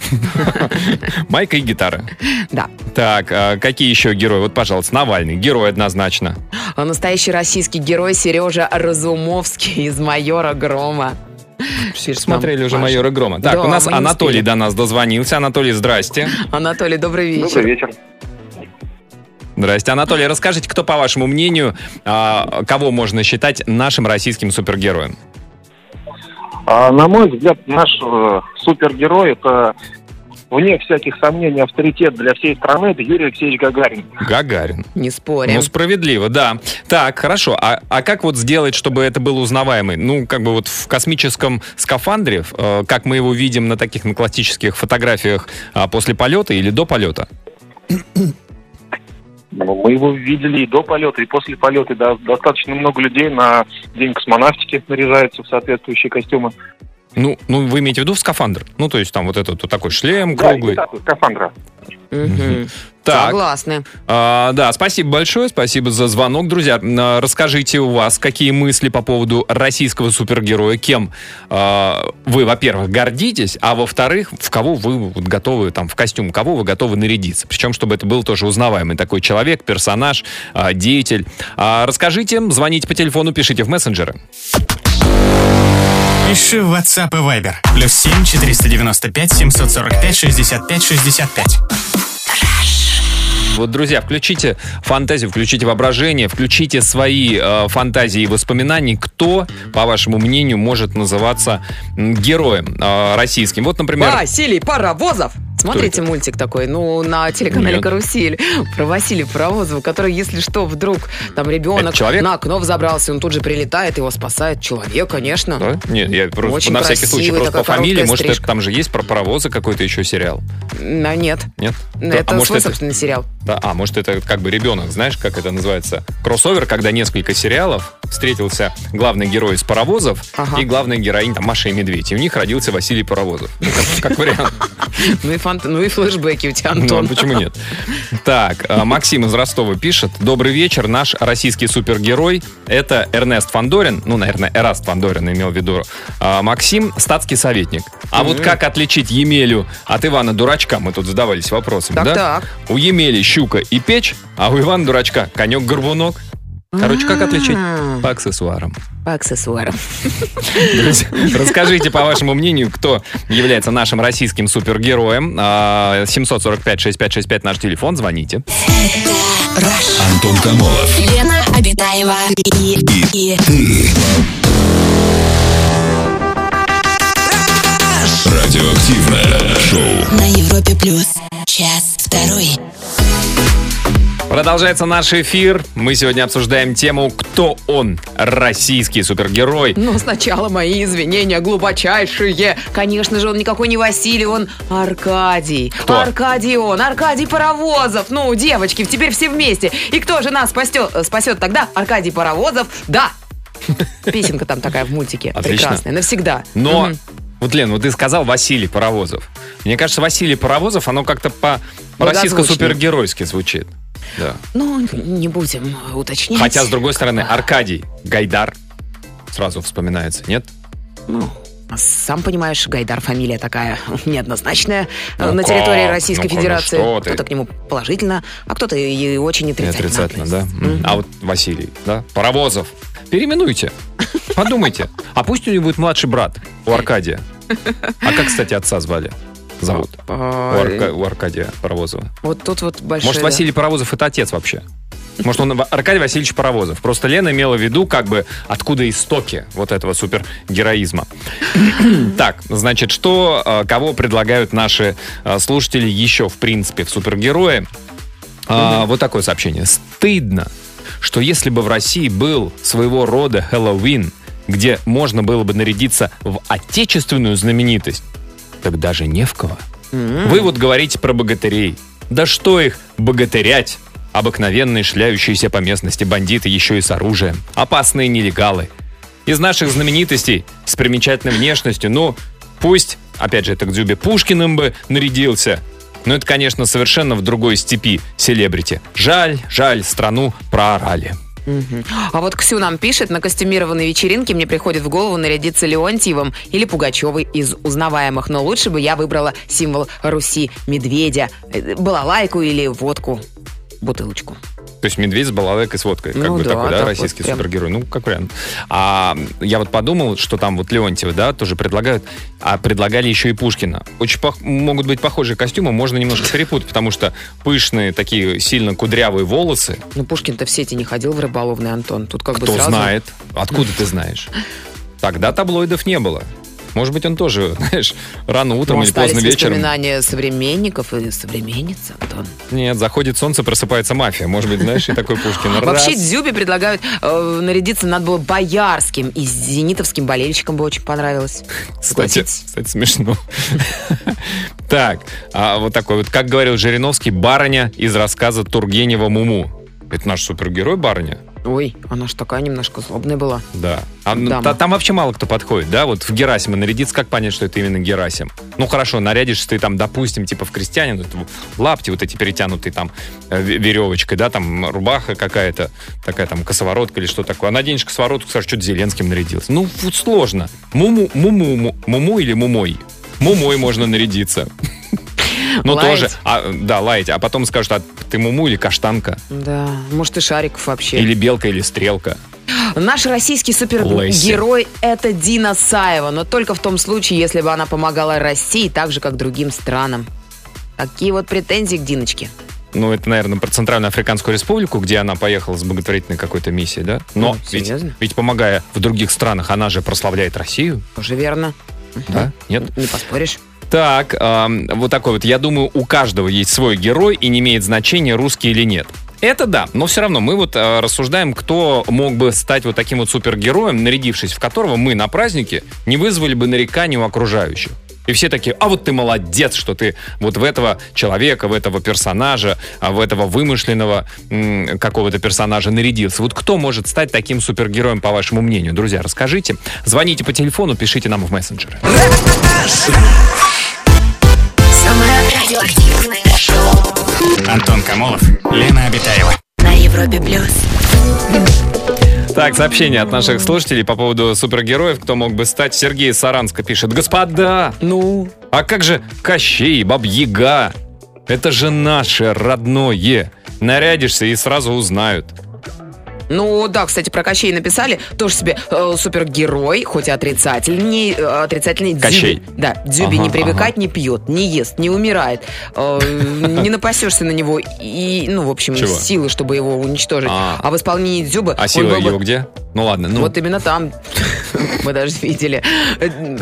Speaker 1: Майка и гитара.
Speaker 2: Да.
Speaker 1: Так, а какие еще герои? Вот, пожалуйста, Навальный. Герой однозначно.
Speaker 2: А настоящий российский герой Сережа Разумовский из «Майора Грома». Нам
Speaker 1: Смотрели уже. «Майора Грома». Так, у нас Анатолий до нас дозвонился. Анатолий, здрасте.
Speaker 2: Анатолий, добрый вечер.
Speaker 5: Добрый вечер.
Speaker 1: Здрасте. Анатолий, расскажите, кто, по вашему мнению, а, кого можно считать нашим российским супергероем?
Speaker 9: А, на мой взгляд, наш э, супергерой это вне всяких сомнений авторитет для всей страны это Юрий Алексеевич Гагарин.
Speaker 1: Гагарин.
Speaker 2: Не спорим.
Speaker 1: Ну, справедливо, да. Так, хорошо. А, а как вот сделать, чтобы это было узнаваемый? Ну, как бы вот в космическом скафандре, э, как мы его видим на таких на классических фотографиях а, после полета или до полета?
Speaker 9: Ну, мы его видели и до полета, и после полета. Да, достаточно много людей на День космонавтики наряжаются в соответствующие костюмы.
Speaker 1: Ну, ну, вы имеете в виду в скафандр? Ну, то есть там вот этот вот такой шлем
Speaker 9: Да,
Speaker 1: круглый.
Speaker 9: имитацию скафандра.
Speaker 2: Мгм.
Speaker 1: Так,
Speaker 2: Согласны.
Speaker 1: а, да, спасибо большое, спасибо за звонок. Друзья, а, расскажите у вас, какие мысли по поводу российского супергероя, кем а, вы, во-первых, гордитесь, а во-вторых, в кого вы вот готовы, там, в костюм, кого вы готовы нарядиться. Причем, чтобы это был тоже узнаваемый такой человек, персонаж, а, деятель. А, расскажите, звоните по телефону, пишите в мессенджеры.
Speaker 4: Пиши в WhatsApp и Viber. Плюс 7 495 745 65 65.
Speaker 1: Вот, друзья, включите фантазию, включите воображение, включите свои э, фантазии и воспоминания, кто, по вашему мнению, может называться героем э, российским. Вот, например,
Speaker 2: Василий Паровозов. Смотрите мультик такой, ну, на телеканале
Speaker 1: Нет.
Speaker 2: «Карусель» про Василия Паровозова, который, если что, вдруг там ребенок на окно взобрался, он тут же прилетает, его спасает человек, конечно.
Speaker 1: да? Нет, я просто
Speaker 2: Очень
Speaker 1: на всякий случай просто по фамилии, может, это, там же есть про паровозы какой-то еще сериал.
Speaker 2: А, нет,
Speaker 1: Нет?
Speaker 2: это
Speaker 1: а может,
Speaker 2: свой
Speaker 1: это,
Speaker 2: собственный сериал.
Speaker 1: да, а, может, это как бы ребенок, знаешь, как это называется? Кроссовер, когда несколько сериалов встретился главный герой из паровозов
Speaker 2: Ага.
Speaker 1: и главная героиня там, Маша и Медведь. И у них родился Василий Паровозов. Ну, как- как вариант.
Speaker 2: Ну и, фант... ну и флешбеки у тебя,
Speaker 1: Ну,
Speaker 2: Антон.
Speaker 1: а почему нет? Так, а, Максим из Ростова пишет. Добрый вечер. Наш российский супергерой это Эрнест Фандорин. Ну, наверное, Эраст Фандорин имел в виду. А, Максим статский советник. А вот как отличить Емелю от Ивана Дурачка? Мы тут задавались вопросом,
Speaker 2: Так,
Speaker 1: да?
Speaker 2: так.
Speaker 1: У Емели щука и печь, а у Ивана Дурачка конек-горбунок. Короче, как отличить?
Speaker 2: А.
Speaker 1: По аксессуарам.
Speaker 2: По аксессуарам.
Speaker 1: Расскажите, по вашему мнению, кто является нашим российским супергероем. А, 745-6565 наш телефон, звоните.
Speaker 8: Антон Камолов.
Speaker 3: Лена Обитаева и, и
Speaker 8: Радиоактивное шоу.
Speaker 3: на Европе плюс. Час второй.
Speaker 1: Продолжается наш эфир. Мы сегодня обсуждаем тему «Кто он? Российский супергерой».
Speaker 2: Но сначала мои извинения глубочайшие. Конечно же, он никакой не Василий, он Аркадий.
Speaker 1: Кто?
Speaker 2: Аркадий он, Аркадий Паровозов. Ну, девочки, теперь все вместе. И кто же нас спасет, спасет тогда? Аркадий Паровозов, да. Песенка там такая в мультике.
Speaker 1: Отлично.
Speaker 2: Прекрасная, навсегда.
Speaker 1: Но, вот, Лен, вот ты сказал Василий Паровозов. Мне кажется, Василий Паровозов, оно как-то по Российско-супергеройски звучит. Да.
Speaker 2: Ну, не будем уточнять.
Speaker 1: Хотя, с другой стороны, Аркадий Гайдар сразу вспоминается, нет?
Speaker 2: Ну, сам понимаешь, Гайдар фамилия такая неоднозначная
Speaker 1: Ну
Speaker 2: на
Speaker 1: как?
Speaker 2: территории Российской
Speaker 1: Ну,
Speaker 2: Федерации.
Speaker 1: ты.
Speaker 2: Кто-то к нему положительно, а кто-то и очень отрицательно.
Speaker 1: отрицательно, да? М. А вот Василий, да? Паровозов. Переименуйте. Подумайте. А пусть у него будет младший брат, у Аркадия. А как, кстати, отца звали? Зовут? У,
Speaker 2: А,
Speaker 1: Арка- у Аркадия Паровозова.
Speaker 2: Вот тут вот большой...
Speaker 1: Может, Василий Паровозов это отец вообще? Может, он Аркадий Васильевич Паровозов. Просто Лена имела в виду, как бы, откуда истоки вот этого супергероизма. Так, значит, что, э, кого предлагают наши э, слушатели еще, в принципе, в супергерои? А, Вот такое сообщение. Стыдно, что если бы в России был своего рода Хэллоуин, где можно было бы нарядиться в отечественную знаменитость, так даже не в кого. Вы вот говорите про богатырей. Да что их богатырять? Обыкновенные шляющиеся по местности бандиты еще и с оружием. Опасные нелегалы. Из наших знаменитостей с примечательной внешностью, ну, пусть, опять же, это к Дзюбе Пушкиным бы нарядился. Но это, конечно, совершенно в другой степи селебрити. Жаль, жаль, страну проорали.
Speaker 2: А вот Ксю нам пишет, на костюмированной вечеринке мне приходит в голову нарядиться Леонтьевым или Пугачевой из узнаваемых, но лучше бы я выбрала символ Руси медведя, э, балалайку или водку, бутылочку.
Speaker 1: То есть медведь с балалайкой с водкой. Как
Speaker 2: Ну
Speaker 1: бы
Speaker 2: да,
Speaker 1: такой, да,
Speaker 2: так вот
Speaker 1: российский
Speaker 2: прям.
Speaker 1: супергерой. Ну, как вариант. А я вот подумал, что там вот Леонтьева, да, тоже предлагают. А предлагали еще и Пушкина. Очень пох- могут быть похожие костюмы, можно немножко перепутать, потому что пышные, такие сильно кудрявые волосы.
Speaker 2: Ну, Пушкин-то в сети не ходил в рыболовный, Антон. Тут как бы
Speaker 1: Кто
Speaker 2: сразу...
Speaker 1: знает? Откуда ты знаешь? Тогда таблоидов не было. Может быть, он тоже, знаешь, рано утром
Speaker 2: Ну,
Speaker 1: или поздно вечером.
Speaker 2: воспоминания современников и современниц, Антон.
Speaker 1: Нет, заходит солнце, просыпается мафия. Может быть, знаешь, и такой Пушкин.
Speaker 2: Вообще. Дзюбе предлагают э, нарядиться надо было боярским и зенитовским болельщикам бы очень понравилось.
Speaker 1: Кстати, кстати, смешно. Так, а вот такой вот, как говорил Жириновский, барыня из рассказа Тургенева «Муму». Это наш супергерой барыня?
Speaker 2: Ой, она ж такая немножко злобная была.
Speaker 1: Да. А, ну, та- там вообще мало кто подходит, да? Вот в Герасима нарядиться, как понять, что это именно Герасим? Ну, хорошо, нарядишься ты там, допустим, типа в крестьянин, лапти вот эти перетянутые там э, ве- веревочкой, да, там рубаха какая-то, такая там косоворотка или что такое. А наденешь косоворотку, скажешь, что-то Зеленским нарядился. Ну, вот сложно. Муму, муму, му- муму или мумой? Мумой можно нарядиться. Ну, тоже. А, да, лаять. А потом скажут, а ты муму или каштанка?
Speaker 2: Да, может и Шариков вообще.
Speaker 1: Или белка, или стрелка?
Speaker 2: Наш российский супергерой это Дина Саева, но только в том случае, если бы она помогала России так же, как другим странам. Такие вот претензии к Диночке.
Speaker 1: Ну, это, наверное, про Центральную Африканскую Республику, где она поехала с благотворительной какой-то миссией, да? Но
Speaker 2: Ну,
Speaker 1: ведь, ведь помогая в других странах, она же прославляет Россию,
Speaker 2: Тоже верно.
Speaker 1: да? Нет?
Speaker 2: Не поспоришь.
Speaker 1: Так, ам, вот такой вот. Я думаю, у каждого есть свой герой, и не имеет значения, русский или нет. Это да, но все равно мы вот а, рассуждаем, кто мог бы стать вот таким вот супергероем, нарядившись в которого мы на празднике не вызвали бы нареканий у окружающих. И все такие, а вот ты молодец, что ты вот в этого человека, в этого персонажа, а в этого вымышленного какого-то персонажа нарядился. Вот кто может стать таким супергероем, по вашему мнению? Друзья, расскажите. Звоните по телефону, пишите нам в мессенджеры.
Speaker 3: Самое радиоактивное шоу
Speaker 4: Антон Камолов, Лена Обитаева.
Speaker 3: на Европе плюс.
Speaker 1: Так, сообщение от наших слушателей по поводу супергероев, кто мог бы стать. Сергей Саранска пишет. Господа,
Speaker 2: Ну,
Speaker 1: а как же Кощей, Баб-Яга? Это же наше родное. Нарядишься и сразу узнают.
Speaker 2: Ну да, кстати, про Кощей написали. Тоже себе э, супергерой, хоть и отрицательный. э, отрицательный Дзюби-
Speaker 1: Кощей.
Speaker 2: Да, Дзюби
Speaker 1: Ага,
Speaker 2: не привыкать, не пьет, не ест, не умирает. Э, не напасешься на него и, ну, в общем,
Speaker 1: Чего?
Speaker 2: силы, чтобы его уничтожить.
Speaker 1: А.
Speaker 2: А, в исполнении Дзюбы...
Speaker 1: А сила
Speaker 2: был бы-
Speaker 1: его где? Ну ладно, ну.
Speaker 2: Вот именно там мы даже видели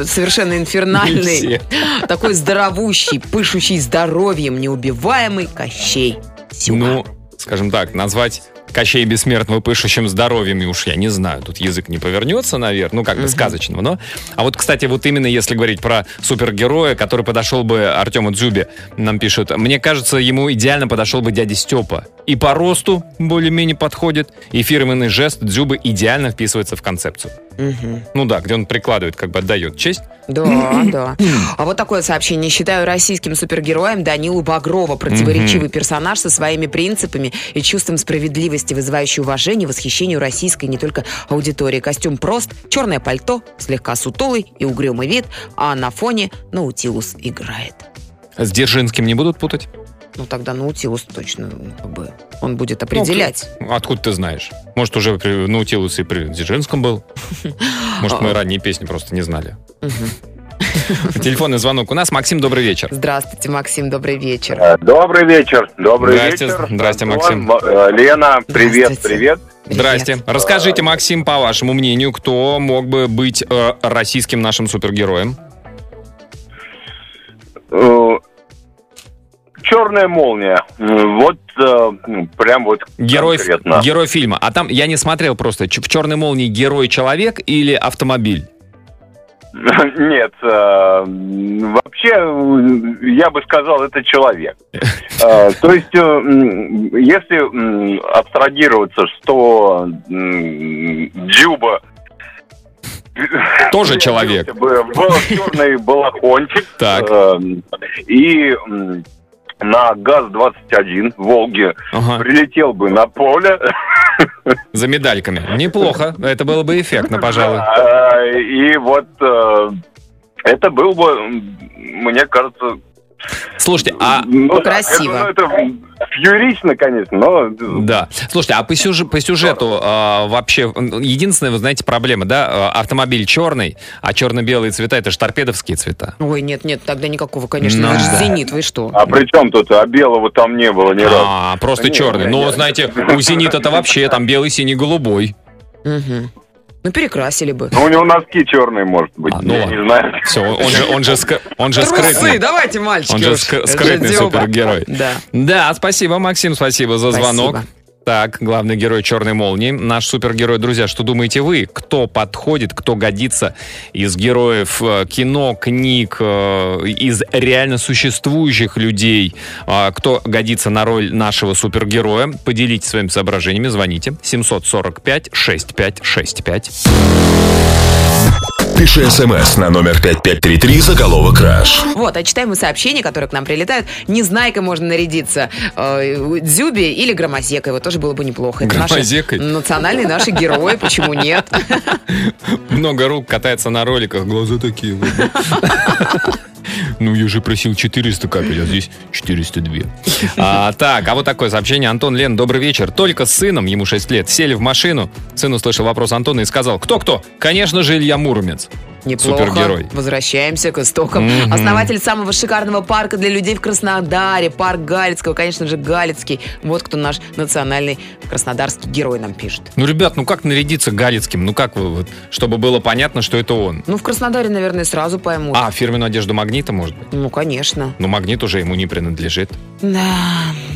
Speaker 2: совершенно инфернальный, такой здоровущий, пышущий здоровьем, неубиваемый Кощей. Сюга.
Speaker 1: Ну, скажем так, назвать Кощей Бессмертного пышущим здоровьем, и уж я не знаю, тут язык не повернется, наверное, ну, как бы сказочного, но... А вот, кстати, вот именно если говорить про супергероя, который подошел бы Артему Дзюбе, нам пишут, мне кажется, ему идеально подошел бы дядя Степа. И по росту более-менее подходит, и фирменный жест Дзюбы идеально вписывается в концепцию.
Speaker 2: Мгм.
Speaker 1: Ну да, где он прикладывает, как бы отдает честь.
Speaker 2: Да, да. А вот такое сообщение. Считаю российским супергероем Данилу Багрова. Противоречивый персонаж со своими принципами и чувством справедливости, вызывающий уважение восхищение у российской не только аудитории. Костюм прост, черное пальто, слегка сутулый и угрюмый вид, а на фоне Наутилус играет.
Speaker 1: С Дзержинским не будут путать?
Speaker 2: Ну, тогда Наутилус точно, ну, как бы, он будет определять.
Speaker 1: Откуда ты знаешь? Может, уже при Наутилус и при Дзержинском был? Может, мы ранние песни просто не знали. Телефонный звонок у нас. Максим, добрый вечер.
Speaker 2: Здравствуйте, Максим, добрый вечер.
Speaker 5: Э, Добрый вечер. Добрый
Speaker 1: Здрасте,
Speaker 5: вечер.
Speaker 1: здрасте, Максим.
Speaker 5: Э, Лена, привет,
Speaker 2: Здравствуйте.
Speaker 5: привет.
Speaker 1: Здрасте.
Speaker 2: Привет.
Speaker 1: Расскажите, Максим, по вашему мнению, кто мог бы быть э, российским нашим супергероем?
Speaker 5: Черная молния. Вот э, м, прям вот
Speaker 1: Герой,
Speaker 5: конкретно.
Speaker 1: герой фильма. А там я не смотрел просто. В черной молнии герой человек или автомобиль?
Speaker 5: Нет, э, вообще э, я бы сказал, это человек. То есть, если абстрагироваться, что Дзюба
Speaker 1: Тоже человек.
Speaker 5: в черный балахончик
Speaker 1: Так.
Speaker 5: и на ГАЗ-21 Волге
Speaker 1: Ага.
Speaker 5: прилетел бы на поле,
Speaker 1: За медальками. Неплохо. Это было бы эффектно, пожалуй.
Speaker 5: э, и вот э, это был бы, мне кажется,
Speaker 1: Слушайте, а
Speaker 5: ну,
Speaker 2: красиво.
Speaker 5: Это, ну, это фьюрично, конечно, но
Speaker 1: Да. Слушайте, а по, сюжету, по сюжету а, вообще единственная, вы знаете, проблема, да? А, Автомобиль черный, а черно-белые цвета это же торпедовские цвета.
Speaker 2: Ой, нет, нет, тогда никакого, конечно.
Speaker 1: Ну
Speaker 2: это же. «Зенит», вы что?
Speaker 5: а при чем тут? А белого там не было ни разу.
Speaker 1: А, просто
Speaker 5: Не,
Speaker 1: черный. Ну, знаете, у Зенита-то вообще там белый, синий, голубой.
Speaker 2: Мгм. Ну, перекрасили бы.
Speaker 5: Ну, у него носки черные, может быть.
Speaker 1: А, ну
Speaker 5: я не знаю.
Speaker 1: Все, он же, он же, ск- он же
Speaker 2: Трусы,
Speaker 1: скрытный.
Speaker 2: давайте, мальчики.
Speaker 1: Он же
Speaker 2: уж.
Speaker 1: ск-
Speaker 2: Это
Speaker 1: скрытный супергерой.
Speaker 2: Да.
Speaker 1: Да, спасибо, Максим, спасибо за
Speaker 2: Спасибо.
Speaker 1: звонок. Так, главный герой Черной молнии, наш супергерой. Друзья, что думаете вы? Кто подходит, кто годится из героев э, кино, книг, э, из реально существующих людей? А, Кто годится на роль нашего супергероя? Поделитесь своими соображениями, звоните. 745-6565.
Speaker 8: Пиши смс на номер 5533 заголовок «Краш».
Speaker 2: Вот, а читаем мы сообщения, которые к нам прилетают. Незнайкой можно нарядиться. Э, Дзюби или Громозекой. Вот тоже было бы неплохо. Это наши национальные наши герои, почему нет?
Speaker 1: Много рук катается на роликах, глаза такие. Ну, я же просил 400 капель, а здесь 402. А, так, а вот такое сообщение. Антон Лен, добрый вечер. Только с сыном, ему 6 лет, сели в машину. Сын услышал вопрос Антона и сказал, кто-кто? Конечно же, Илья Муромец.
Speaker 2: Неплохо.
Speaker 1: Супергерой.
Speaker 2: Возвращаемся к истокам.
Speaker 1: Мгм.
Speaker 2: Основатель самого шикарного парка для людей в Краснодаре. Парк Галицкого. Конечно же, Галицкий. Вот кто наш национальный краснодарский герой нам пишет.
Speaker 1: Ну, ребят, ну как нарядиться Галицким? Ну как вы, вот, чтобы было понятно, что это он?
Speaker 2: Ну, в Краснодаре, наверное, сразу поймут.
Speaker 1: А, фирменную одежду Магнита, может быть?
Speaker 2: Ну, конечно.
Speaker 1: Но Магнит уже ему не принадлежит.
Speaker 2: Да.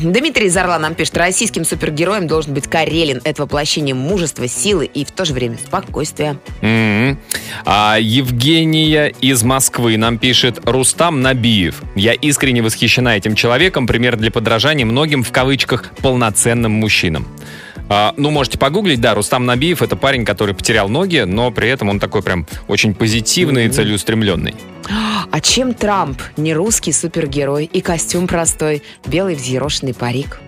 Speaker 2: Дмитрий из Орла нам пишет, российским супергероем должен быть Карелин. Это воплощение мужества, силы и в то же время спокойствия.
Speaker 1: М-м. А Евгения из Москвы нам пишет Рустам Набиев. Я искренне восхищена этим человеком, пример для подражания многим в кавычках полноценным мужчинам. А, ну, можете погуглить, да, Рустам Набиев это парень, который потерял ноги, но при этом он такой прям очень позитивный и целеустремленный.
Speaker 2: А чем Трамп не русский супергерой и костюм простой, белый взъерошенный парик?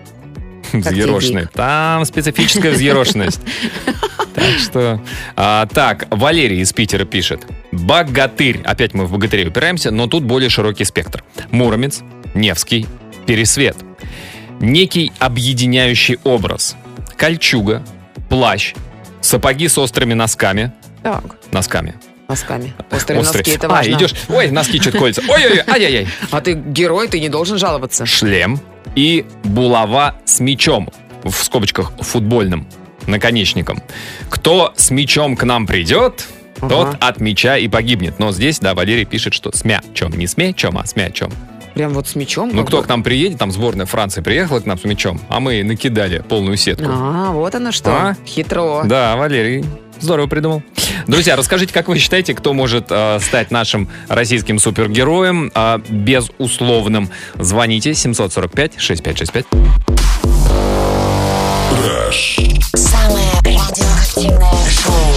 Speaker 1: Взъерошенный. Там специфическая взъерошенность. Так что... а, так, Валерий из Питера пишет. Богатырь. Опять мы в богатыре упираемся, но тут более широкий спектр. Муромец, Невский, Пересвет. Некий объединяющий образ. Кольчуга, плащ, сапоги с острыми носками.
Speaker 2: Так,
Speaker 1: Носками.
Speaker 2: носками. Острые
Speaker 1: Острые.
Speaker 2: носки, это
Speaker 1: а,
Speaker 2: важно.
Speaker 1: идешь, ой, носки чуть колются. Ой-ой-ой, ай-яй-яй.
Speaker 2: А ты герой, ты не должен жаловаться.
Speaker 1: шлем и булава с мечом, в скобочках футбольным, наконечником. Кто с мечом к нам придет, тот
Speaker 2: Ага.
Speaker 1: от меча и погибнет. Но здесь, да, Валерий пишет, что с мячом. Не с мячом, а с мячом.
Speaker 2: Прям вот с мечом.
Speaker 1: Ну, кто
Speaker 2: бы.
Speaker 1: к нам приедет, там сборная Франции приехала к нам с мячом, а мы накидали полную сетку.
Speaker 2: А, вот оно что.
Speaker 1: А?
Speaker 2: Хитро.
Speaker 1: Да, Валерий, здорово придумал. Друзья, расскажите, как вы считаете, кто может э, стать нашим российским супергероем э, безусловным? Звоните 745-6565.
Speaker 3: Самое радиоактивное шоу.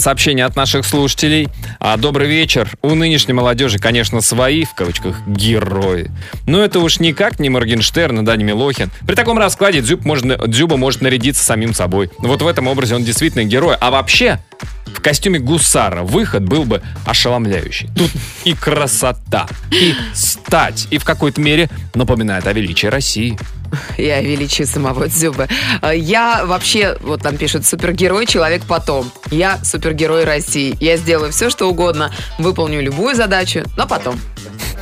Speaker 1: Сообщение от наших слушателей. А, добрый вечер. У нынешней молодежи, конечно, свои, в кавычках, герои. Но это уж никак не Моргенштерн и Дани Милохин. При таком раскладе Дзюб можно, Дзюба может нарядиться самим собой. Вот в этом образе он действительно герой. А вообще, в костюме гусара выход был бы ошеломляющий. Тут и красота, и стать, и в какой-то мере напоминает о величии России.
Speaker 2: Я величию самого Дзюбы. А, Я вообще, вот там пишут, супергерой, человек потом. Я супергерой России. Я сделаю все, что угодно, выполню любую задачу, но потом.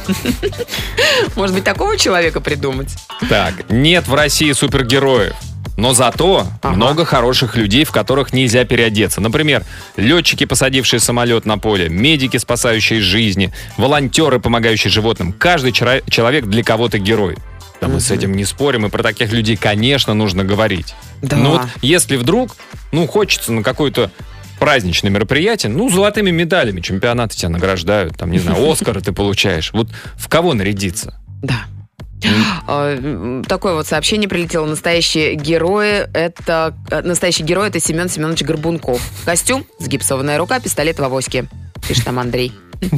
Speaker 2: Может быть, такого человека придумать?
Speaker 1: Так, нет в России супергероев. Но зато
Speaker 2: Ага.
Speaker 1: много хороших людей, в которых нельзя переодеться. Например, летчики, посадившие самолет на поле, медики, спасающие жизни, волонтеры, помогающие животным. Каждый человек для кого-то герой. Да мы с этим не спорим, и про таких людей, конечно, нужно говорить.
Speaker 2: Да.
Speaker 1: Но вот если вдруг, ну, хочется на какое-то праздничное мероприятие, ну, золотыми медалями чемпионаты тебя награждают, там, не знаю, Оскара ты получаешь. Вот в кого нарядиться?
Speaker 2: Да. А, Такое вот сообщение прилетело. Настоящие герои это э, настоящий герой это Семен Семенович Горбунков. Костюм, сгипсованная рука, пистолет в авоське. Пишет там Андрей.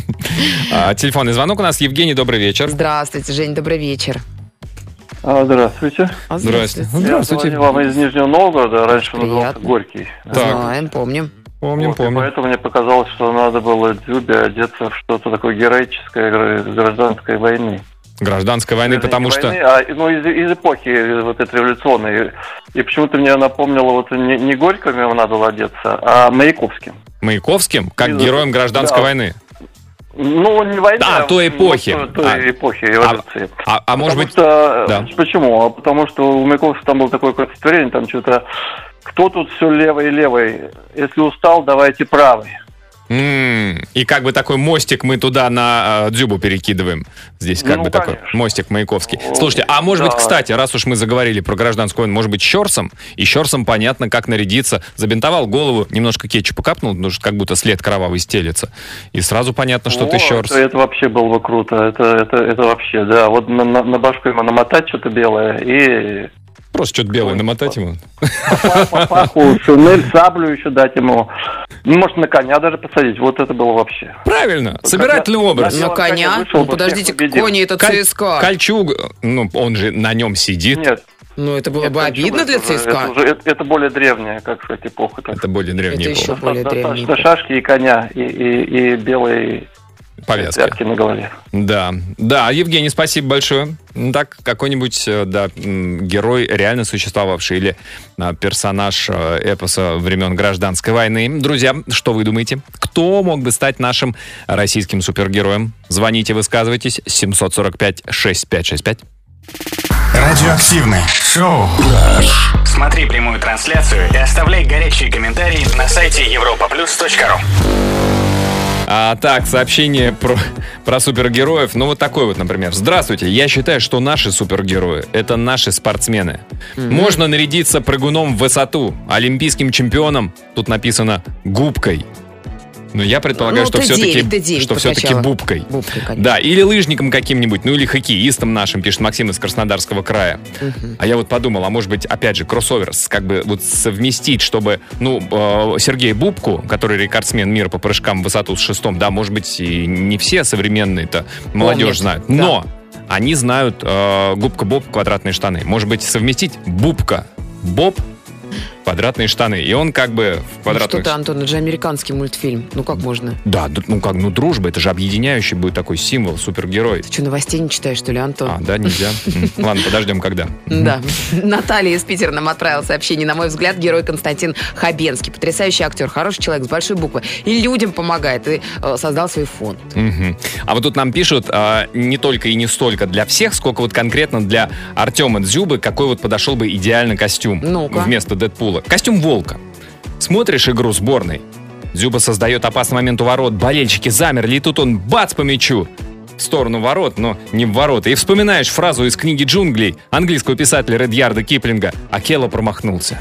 Speaker 1: А, телефонный звонок у нас. Евгений, добрый вечер.
Speaker 2: Здравствуйте, Жень, добрый вечер.
Speaker 9: А, здравствуйте.
Speaker 2: А,
Speaker 1: Здравствуйте.
Speaker 9: Я
Speaker 1: Здравствуйте.
Speaker 9: звоню вам из Нижнего Новгорода, раньше он назывался
Speaker 2: Приятно.
Speaker 9: Горький.
Speaker 1: Так.
Speaker 2: Знаем, помним.
Speaker 1: Помним,
Speaker 9: Вот,
Speaker 1: помним.
Speaker 9: поэтому мне показалось, что надо было Дзюбе одеться в что-то такое героическое гра- гражданской войны.
Speaker 1: Гражданской войны,
Speaker 9: Вернее,
Speaker 1: потому
Speaker 9: не
Speaker 1: что...
Speaker 9: войны, а, ну, из, из эпохи вот этой революционной. И почему-то мне напомнило, вот не, не Горьким надо было одеться, а Маяковским.
Speaker 1: Маяковским, как
Speaker 9: И-
Speaker 1: героем гражданской
Speaker 9: да.
Speaker 1: войны.
Speaker 9: Ну, не войны,
Speaker 1: Да, той эпохи.
Speaker 9: ну, той
Speaker 1: А-
Speaker 9: эпохи революции.
Speaker 1: А, а может
Speaker 9: Потому
Speaker 1: быть...
Speaker 9: что,
Speaker 1: да.
Speaker 9: Почему? А Потому что у Маяковского там было такое стихотворение, там что-то кто тут все левый левый? Если устал, давайте правый.
Speaker 1: М, И как бы такой мостик мы туда на э, Дзюбу перекидываем. Здесь как
Speaker 9: Ну,
Speaker 1: бы такой
Speaker 9: конечно.
Speaker 1: мостик Маяковский.
Speaker 9: О,
Speaker 1: Слушайте, а может быть,
Speaker 9: да.
Speaker 1: кстати, раз уж мы заговорили про гражданскую войну, может быть, Щерсом? И Щерсом понятно, как нарядиться. Забинтовал голову, немножко кетчупа капнул, потому что как будто след кровавый стелется. И сразу понятно, что ты
Speaker 9: О,
Speaker 1: Щерс.
Speaker 9: Это, это вообще было бы круто. Это, это, это вообще, да. Вот на, на- на башку ему намотать что-то белое и
Speaker 1: Просто что-то белое намотать ему.
Speaker 9: по паху, шинель, саблю еще дать ему. Ну, может, на коня даже посадить. Вот это было вообще.
Speaker 1: Правильно, собирательный образ.
Speaker 2: На коня?
Speaker 9: вышел
Speaker 2: Ну, подождите, кони это ЦСКА.
Speaker 1: Кольчуг, ну, он же на нем сидит.
Speaker 9: Нет.
Speaker 2: Ну, это было бы обидно для ЦСКА.
Speaker 9: Это, уже- это- это более древняя, как сказать, эпоха. Так.
Speaker 1: Это более древний
Speaker 2: Это еще
Speaker 1: эпоха.
Speaker 2: более древний.
Speaker 9: что шашки и коня, и, и, и белые
Speaker 1: Повязка.
Speaker 9: святки на голове.
Speaker 1: Да, да, Евгений, спасибо большое. Ну, Так, какой-нибудь, э, да, герой, реально существовавший, или а, персонаж э, эпоса времен гражданской войны. Друзья, что вы думаете? Кто мог бы стать нашим российским супергероем? Звоните, высказывайтесь. 745-6565.
Speaker 4: Радиоактивное шоу.
Speaker 6: Смотри прямую трансляцию и оставляй горячие комментарии на сайте europaplus.ru
Speaker 1: А, так, сообщение про, про супергероев. Ну, вот такой вот, например. Здравствуйте, я считаю, что наши супергерои — это наши спортсмены. Можно нарядиться прыгуном в высоту, олимпийским чемпионом, тут написано «губкой». Но я предполагаю,
Speaker 2: Ну,
Speaker 1: что
Speaker 2: Т9,
Speaker 1: все-таки,
Speaker 2: Т9
Speaker 1: что все-таки бубкой.
Speaker 2: Бубкой, конечно.
Speaker 1: Да, или лыжником каким-нибудь, ну или хоккеистом нашим, пишет Максим из Краснодарского края. А я вот подумал, а может быть, опять же, кроссовер, как бы вот совместить, чтобы, ну, э, Сергей Бубку, который рекордсмен мира по прыжкам в высоту с шестом, да, может быть, и не все современные-то молодежь
Speaker 2: Помнят,
Speaker 1: знают,
Speaker 2: да.
Speaker 1: но они знают э, губка Боб квадратные штаны. Может быть, совместить Бубка Боб квадратные штаны. И он как бы в
Speaker 2: Ну,
Speaker 1: квадратных...
Speaker 2: Что-то, Антон, это же американский мультфильм. Ну, как можно?
Speaker 1: Да, ну как, ну дружба, это же объединяющий будет такой символ, супергерой.
Speaker 2: Ты что, новостей не читаешь, что ли, Антон?
Speaker 1: А, да, нельзя. Ладно, подождем, когда.
Speaker 2: Да. Наталья из Питера нам отправила сообщение. На мой взгляд, герой Константин Хабенский. Потрясающий актер, хороший человек с большой буквы. И людям помогает. И э, создал свой фонд.
Speaker 1: А вот тут нам пишут а, не только и не столько для всех, сколько вот конкретно для Артема Дзюбы, какой вот подошел бы идеально костюм
Speaker 2: Ну-ка.
Speaker 1: вместо Дэдпула. Костюм волка. Смотришь игру сборной, Дзюба создает опасный момент у ворот, болельщики замерли, и тут он бац по мячу. В сторону ворот, но не в ворота. И вспоминаешь фразу из книги «Джунглей» английского писателя Редьярда Киплинга «Акела промахнулся».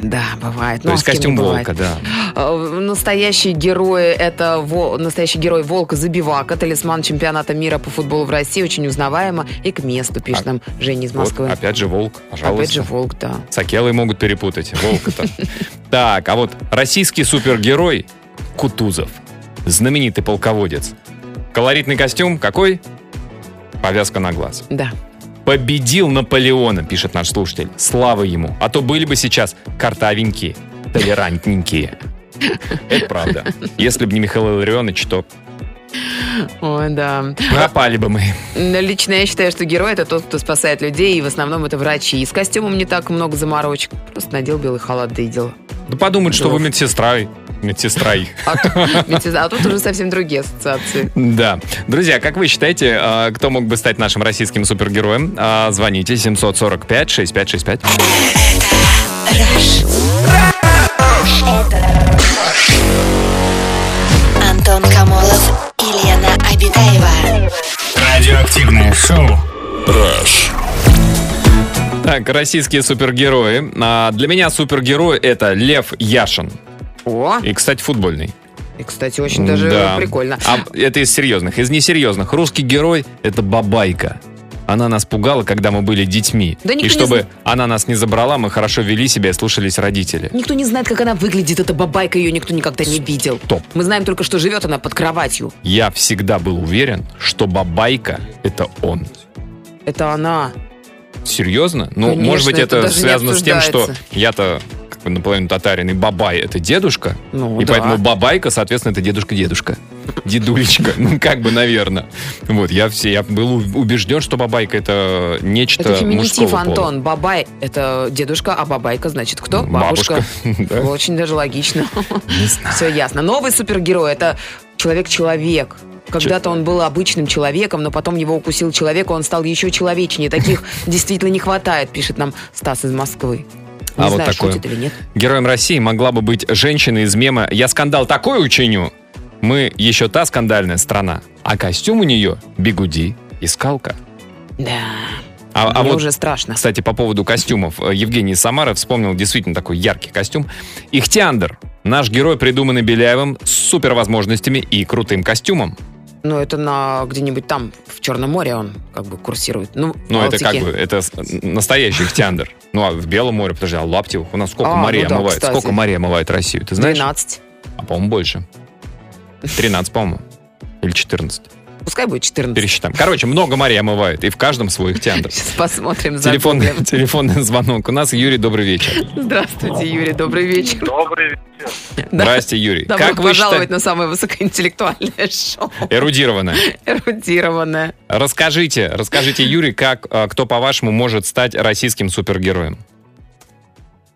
Speaker 2: Да, бывает.
Speaker 1: То
Speaker 2: Ну, а
Speaker 1: есть
Speaker 2: кем
Speaker 1: костюм волка, да.
Speaker 2: Э, Настоящий герой это во- настоящий герой Волка Забивака, талисман чемпионата мира по футболу в России, очень узнаваемо и к месту, пишет нам Женя из
Speaker 1: Вот,
Speaker 2: Москвы.
Speaker 1: опять же волк, пожалуйста.
Speaker 2: Опять же Волк, да.
Speaker 1: С Акелой могут перепутать. Волка-то. Так, а вот российский супергерой Кутузов. Знаменитый полководец. Колоритный костюм какой? Повязка на глаз.
Speaker 2: Да.
Speaker 1: Победил Наполеона, пишет наш слушатель. Слава ему. А то были бы сейчас картавенькие, толерантненькие. Это правда. Если бы не Михаил Илларионович, то
Speaker 2: Ой, да.
Speaker 1: пропали бы мы.
Speaker 2: Но Лично я считаю, что герой это тот, кто спасает людей, и в основном это врачи. И с костюмом не так много заморочек. Просто надел белый халат, да и дело.
Speaker 1: Да подумают, что вы медсестра. Медсестра.
Speaker 2: А, а тут уже совсем другие ассоциации.
Speaker 1: Да. Друзья, как вы считаете, а, кто мог бы стать нашим российским супергероем? А, Звоните 745-6565.
Speaker 3: Антон Камолов и Лена Обитаева.
Speaker 4: Радиоактивное шоу.
Speaker 1: Так, российские супергерои. А, Для меня супергерой это Лев Яшин.
Speaker 2: О,
Speaker 1: И, кстати, футбольный.
Speaker 2: и, кстати, очень даже
Speaker 1: Да.
Speaker 2: прикольно.
Speaker 1: А это из серьезных. Из несерьезных. Русский герой это Бабайка. Она нас пугала, когда мы были детьми.
Speaker 2: Да никто
Speaker 1: и
Speaker 2: не
Speaker 1: чтобы
Speaker 2: зна-
Speaker 1: она нас не забрала, мы хорошо вели себя и слушались родители.
Speaker 2: Никто не знает, как она выглядит, эта бабайка, ее никто никогда не видел.
Speaker 1: Стоп.
Speaker 2: Мы знаем только, что живет она под кроватью.
Speaker 1: Я всегда был уверен, что Бабайка это он.
Speaker 2: Это она.
Speaker 1: Серьезно? Ну,
Speaker 2: Конечно,
Speaker 1: может быть,
Speaker 2: это
Speaker 1: это,
Speaker 2: не
Speaker 1: связано с тем, что я-то как бы наполовину татарин, и Бабай это дедушка.
Speaker 2: Ну,
Speaker 1: и
Speaker 2: да.
Speaker 1: поэтому Бабайка, соответственно, это дедушка-дедушка. Дедулечка. Ну, как бы, наверное. Вот, я все, я был убежден, что Бабайка это нечто
Speaker 2: Это феминитив. Антон. Бабай – это дедушка, а бабайка значит кто?
Speaker 1: Бабушка.
Speaker 2: Очень даже логично. Все ясно. Новый супергерой – это человек-человек. Когда-то он был обычным человеком, но потом его укусил человек, и он стал еще человечнее. Таких действительно не хватает, пишет нам Стас из Москвы. Не
Speaker 1: А вот
Speaker 2: знаю,
Speaker 1: такое.
Speaker 2: шутит или нет.
Speaker 1: Героем России могла бы быть женщина из мема «Я скандал такой учиню». Мы еще та скандальная страна, а костюм у нее бигуди и скалка.
Speaker 2: Да,
Speaker 1: А, а
Speaker 2: мне
Speaker 1: вот
Speaker 2: уже страшно.
Speaker 1: Кстати, по поводу костюмов. э, Евгений из Самары вспомнил действительно такой яркий костюм. Ихтиандр. Наш герой, придуманный Беляевым, с супервозможностями и крутым костюмом.
Speaker 2: Ну, это на где-нибудь там, в Черном море он как бы курсирует. Ну,
Speaker 1: Ну, это как бы, это настоящий Ихтиандр. Ну, а в Белом море, подожди, а Лаптев? У нас сколько
Speaker 2: А,
Speaker 1: морей
Speaker 2: ну да,
Speaker 1: омывает?
Speaker 2: кстати.
Speaker 1: Сколько морей омывает Россию? Ты знаешь?
Speaker 2: 12.
Speaker 1: А, по-моему, больше. 13, по-моему. Или 14.
Speaker 2: Пускай будет 14.
Speaker 1: Пересчитаем. Короче, много морей омывает. И в каждом свой Ихтиандр.
Speaker 2: Сейчас посмотрим.
Speaker 1: Телефонный,
Speaker 2: загуглим.
Speaker 1: телефонный звонок. У нас Юрий, добрый вечер.
Speaker 2: Здравствуйте, Юрий, добрый вечер.
Speaker 5: Добрый вечер.
Speaker 2: Да.
Speaker 1: Здрасте, Юрий.
Speaker 2: Добро
Speaker 1: как вы
Speaker 2: пожаловать
Speaker 1: считаете?
Speaker 2: на самое высокоинтеллектуальное шоу.
Speaker 1: Эрудированное.
Speaker 2: Эрудированное.
Speaker 1: Расскажите, расскажите, Юрий, как, а, кто, по-вашему, может стать российским супергероем?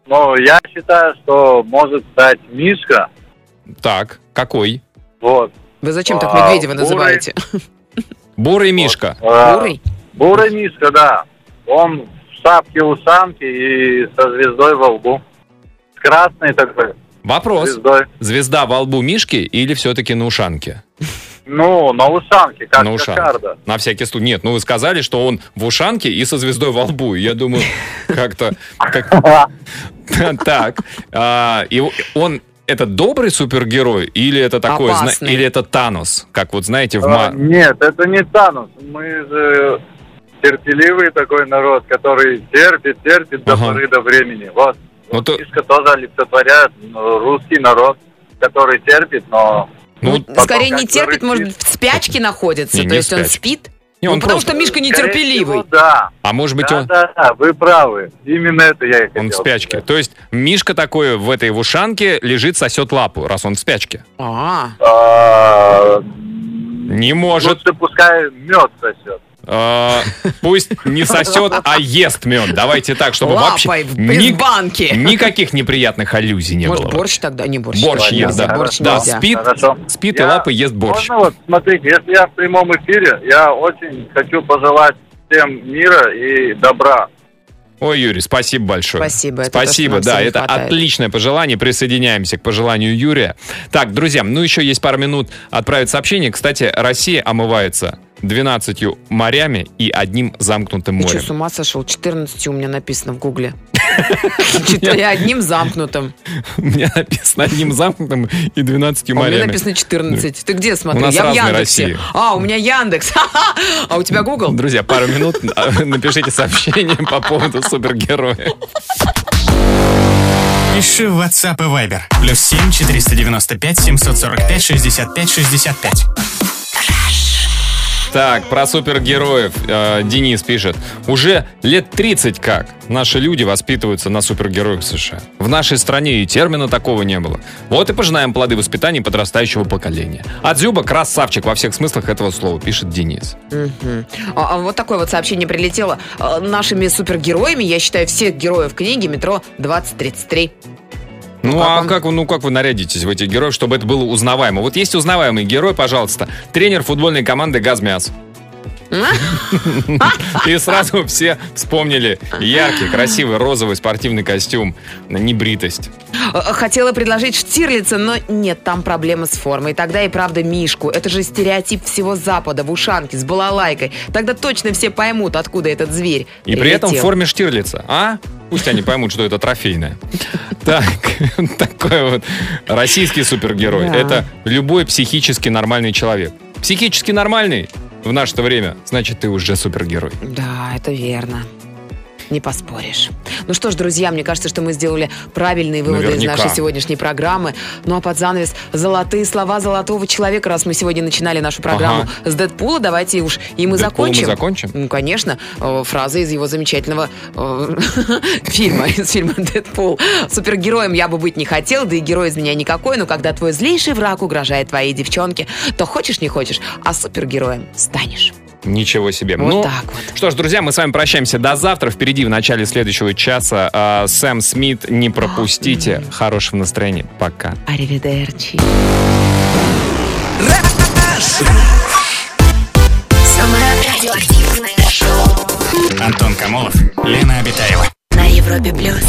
Speaker 10: Ну, я считаю, что может стать Мишка.
Speaker 1: Так, какой?
Speaker 10: Вот.
Speaker 2: Вы зачем так
Speaker 10: А,
Speaker 2: Медведева
Speaker 10: бурый.
Speaker 2: называете?
Speaker 1: Бурый Мишка.
Speaker 10: А,
Speaker 2: Бурый?
Speaker 10: Бурый Мишка, да. Он в шапке-ушанке и со звездой во лбу. С красной такой
Speaker 1: Вопрос.
Speaker 10: звездой.
Speaker 1: Звезда во лбу Мишки или все-таки на ушанке?
Speaker 10: Ну, на ушанке, как
Speaker 1: на ушанке.
Speaker 10: кокарда.
Speaker 1: На всякий случай. Нет, ну вы сказали, что он в ушанке и со звездой во лбу. Я думаю, как-то... как- Так. а, И он... Это добрый супергерой или это такой, зна- или это Танос, как вот знаете в
Speaker 10: А, Нет, это не Танус. Мы же терпеливый такой народ, который терпит, терпит до
Speaker 1: Ага.
Speaker 10: поры до времени. Вот.
Speaker 1: Ну,
Speaker 10: Вот
Speaker 1: то-
Speaker 10: Мишка тоже олицетворяет ну, русский народ, который терпит, но
Speaker 1: Ну,
Speaker 2: Ну, скорее не терпит,
Speaker 10: бы
Speaker 2: может, в спячке находится.
Speaker 1: Не,
Speaker 2: То
Speaker 1: не
Speaker 2: есть он спит?
Speaker 1: Не,
Speaker 2: Ну,
Speaker 1: он
Speaker 2: потому
Speaker 1: просто-
Speaker 2: что Мишка нетерпеливый.
Speaker 10: всего, да.
Speaker 1: А может быть
Speaker 10: да,
Speaker 1: он...
Speaker 10: да, да, вы правы. Именно это я и хотел.
Speaker 1: Он в спячке.
Speaker 10: сказать.
Speaker 1: То есть Мишка такой в этой ушанке лежит, сосет лапу, раз он в спячке.
Speaker 2: А,
Speaker 10: А,
Speaker 1: Не может.
Speaker 10: Лучше пускай мед сосет.
Speaker 1: Э, пусть не сосет, а ест мед. Давайте так, чтобы вообще
Speaker 2: лапой в-
Speaker 1: ни-
Speaker 2: банки.
Speaker 1: никаких неприятных аллюзий не
Speaker 2: Может,
Speaker 1: было.
Speaker 2: борщ тогда? Не борщ.
Speaker 1: Борщ
Speaker 10: Понятно.
Speaker 1: ест, да.
Speaker 2: Борщ
Speaker 1: да,
Speaker 2: нельзя.
Speaker 1: спит,
Speaker 10: Хорошо.
Speaker 1: спит и
Speaker 10: Я-
Speaker 1: лапы ест борщ.
Speaker 10: Можно вот, смотрите, если я в прямом эфире, я очень хочу пожелать всем мира и добра.
Speaker 1: Ой, Юрий, спасибо большое.
Speaker 2: Спасибо, это то, что
Speaker 1: Спасибо,
Speaker 2: нам
Speaker 1: да, это
Speaker 2: хватает.
Speaker 1: отличное пожелание. Присоединяемся к пожеланию Юрия. Так, друзья, ну еще есть пару минут отправить сообщение. Кстати, Россия омывается 12 морями и одним замкнутым
Speaker 2: Ты что,
Speaker 1: морем.
Speaker 2: с ума сошел? 14 у меня написано в гугле. Одним замкнутым.
Speaker 1: У меня написано одним замкнутым и 12
Speaker 2: А у меня
Speaker 1: морями.
Speaker 2: написано 14. Ты где смотри? Я в Яндексе. А, у меня Яндекс. А у тебя Google?
Speaker 1: Друзья, пару минут а, напишите сообщение по поводу супергероя.
Speaker 4: Пиши в WhatsApp и Viber. Плюс 7 495 745 65 65.
Speaker 1: Так, про супергероев э, Денис пишет. Уже лет 30 как наши люди воспитываются на супергероях США. В нашей стране и термина такого не было. Вот и пожинаем плоды воспитания подрастающего поколения. А Дзюба красавчик во всех смыслах этого слова, пишет Денис.
Speaker 2: Мгм. А, а вот такое вот сообщение прилетело. А, Нашими супергероями я считаю всех героев книги «Метро 2033».
Speaker 1: Ну,
Speaker 2: как
Speaker 1: а
Speaker 2: вам?
Speaker 1: как, вы- ну как вы нарядитесь в этих героев, чтобы это было узнаваемо? Вот есть узнаваемый герой, пожалуйста, тренер футбольной команды «Газмяс». И сразу все вспомнили яркий, красивый розовый спортивный костюм, небритость.
Speaker 2: Хотела предложить Штирлица, но нет, там проблема с формой. Тогда и правда Мишку. Это же стереотип всего Запада в ушанке с балалайкой. Тогда точно все поймут, откуда этот зверь
Speaker 1: И при этом в
Speaker 2: прилетел.
Speaker 1: форме Штирлица. А? Пусть они поймут, что это трофейное. Так, такой вот российский супергерой. Это любой психически нормальный человек. Психически нормальный в наше время, значит, ты уже супергерой.
Speaker 2: Да, это верно. Не поспоришь. Ну что ж, друзья, мне кажется, что мы сделали правильные выводы
Speaker 1: Наверняка.
Speaker 2: из нашей сегодняшней программы. Ну а под занавес золотые слова золотого человека, раз мы сегодня начинали нашу программу
Speaker 1: Ага.
Speaker 2: с Дэдпула, давайте уж и мы
Speaker 1: Дэдпула мы
Speaker 2: закончим.
Speaker 1: закончим?
Speaker 2: Ну, конечно. Э, Фраза из его замечательного э, фильма, из фильма «Дэдпул». Супергероем я бы быть не хотел, да и герой из меня никакой, но когда твой злейший враг угрожает твоей девчонке, то хочешь не хочешь, а супергероем станешь.
Speaker 1: Ничего себе.
Speaker 2: Вот
Speaker 1: Ну,
Speaker 2: так вот.
Speaker 1: Что ж, друзья, мы с вами прощаемся до завтра. Впереди в начале следующего часа а, Сэм Смит. Не пропустите. Хорошего настроения. Пока.
Speaker 2: Аривидерчи.
Speaker 3: Самое радиоактивное шоу
Speaker 4: Антон Камолов, Лена Обитаева.
Speaker 3: на Европе плюс.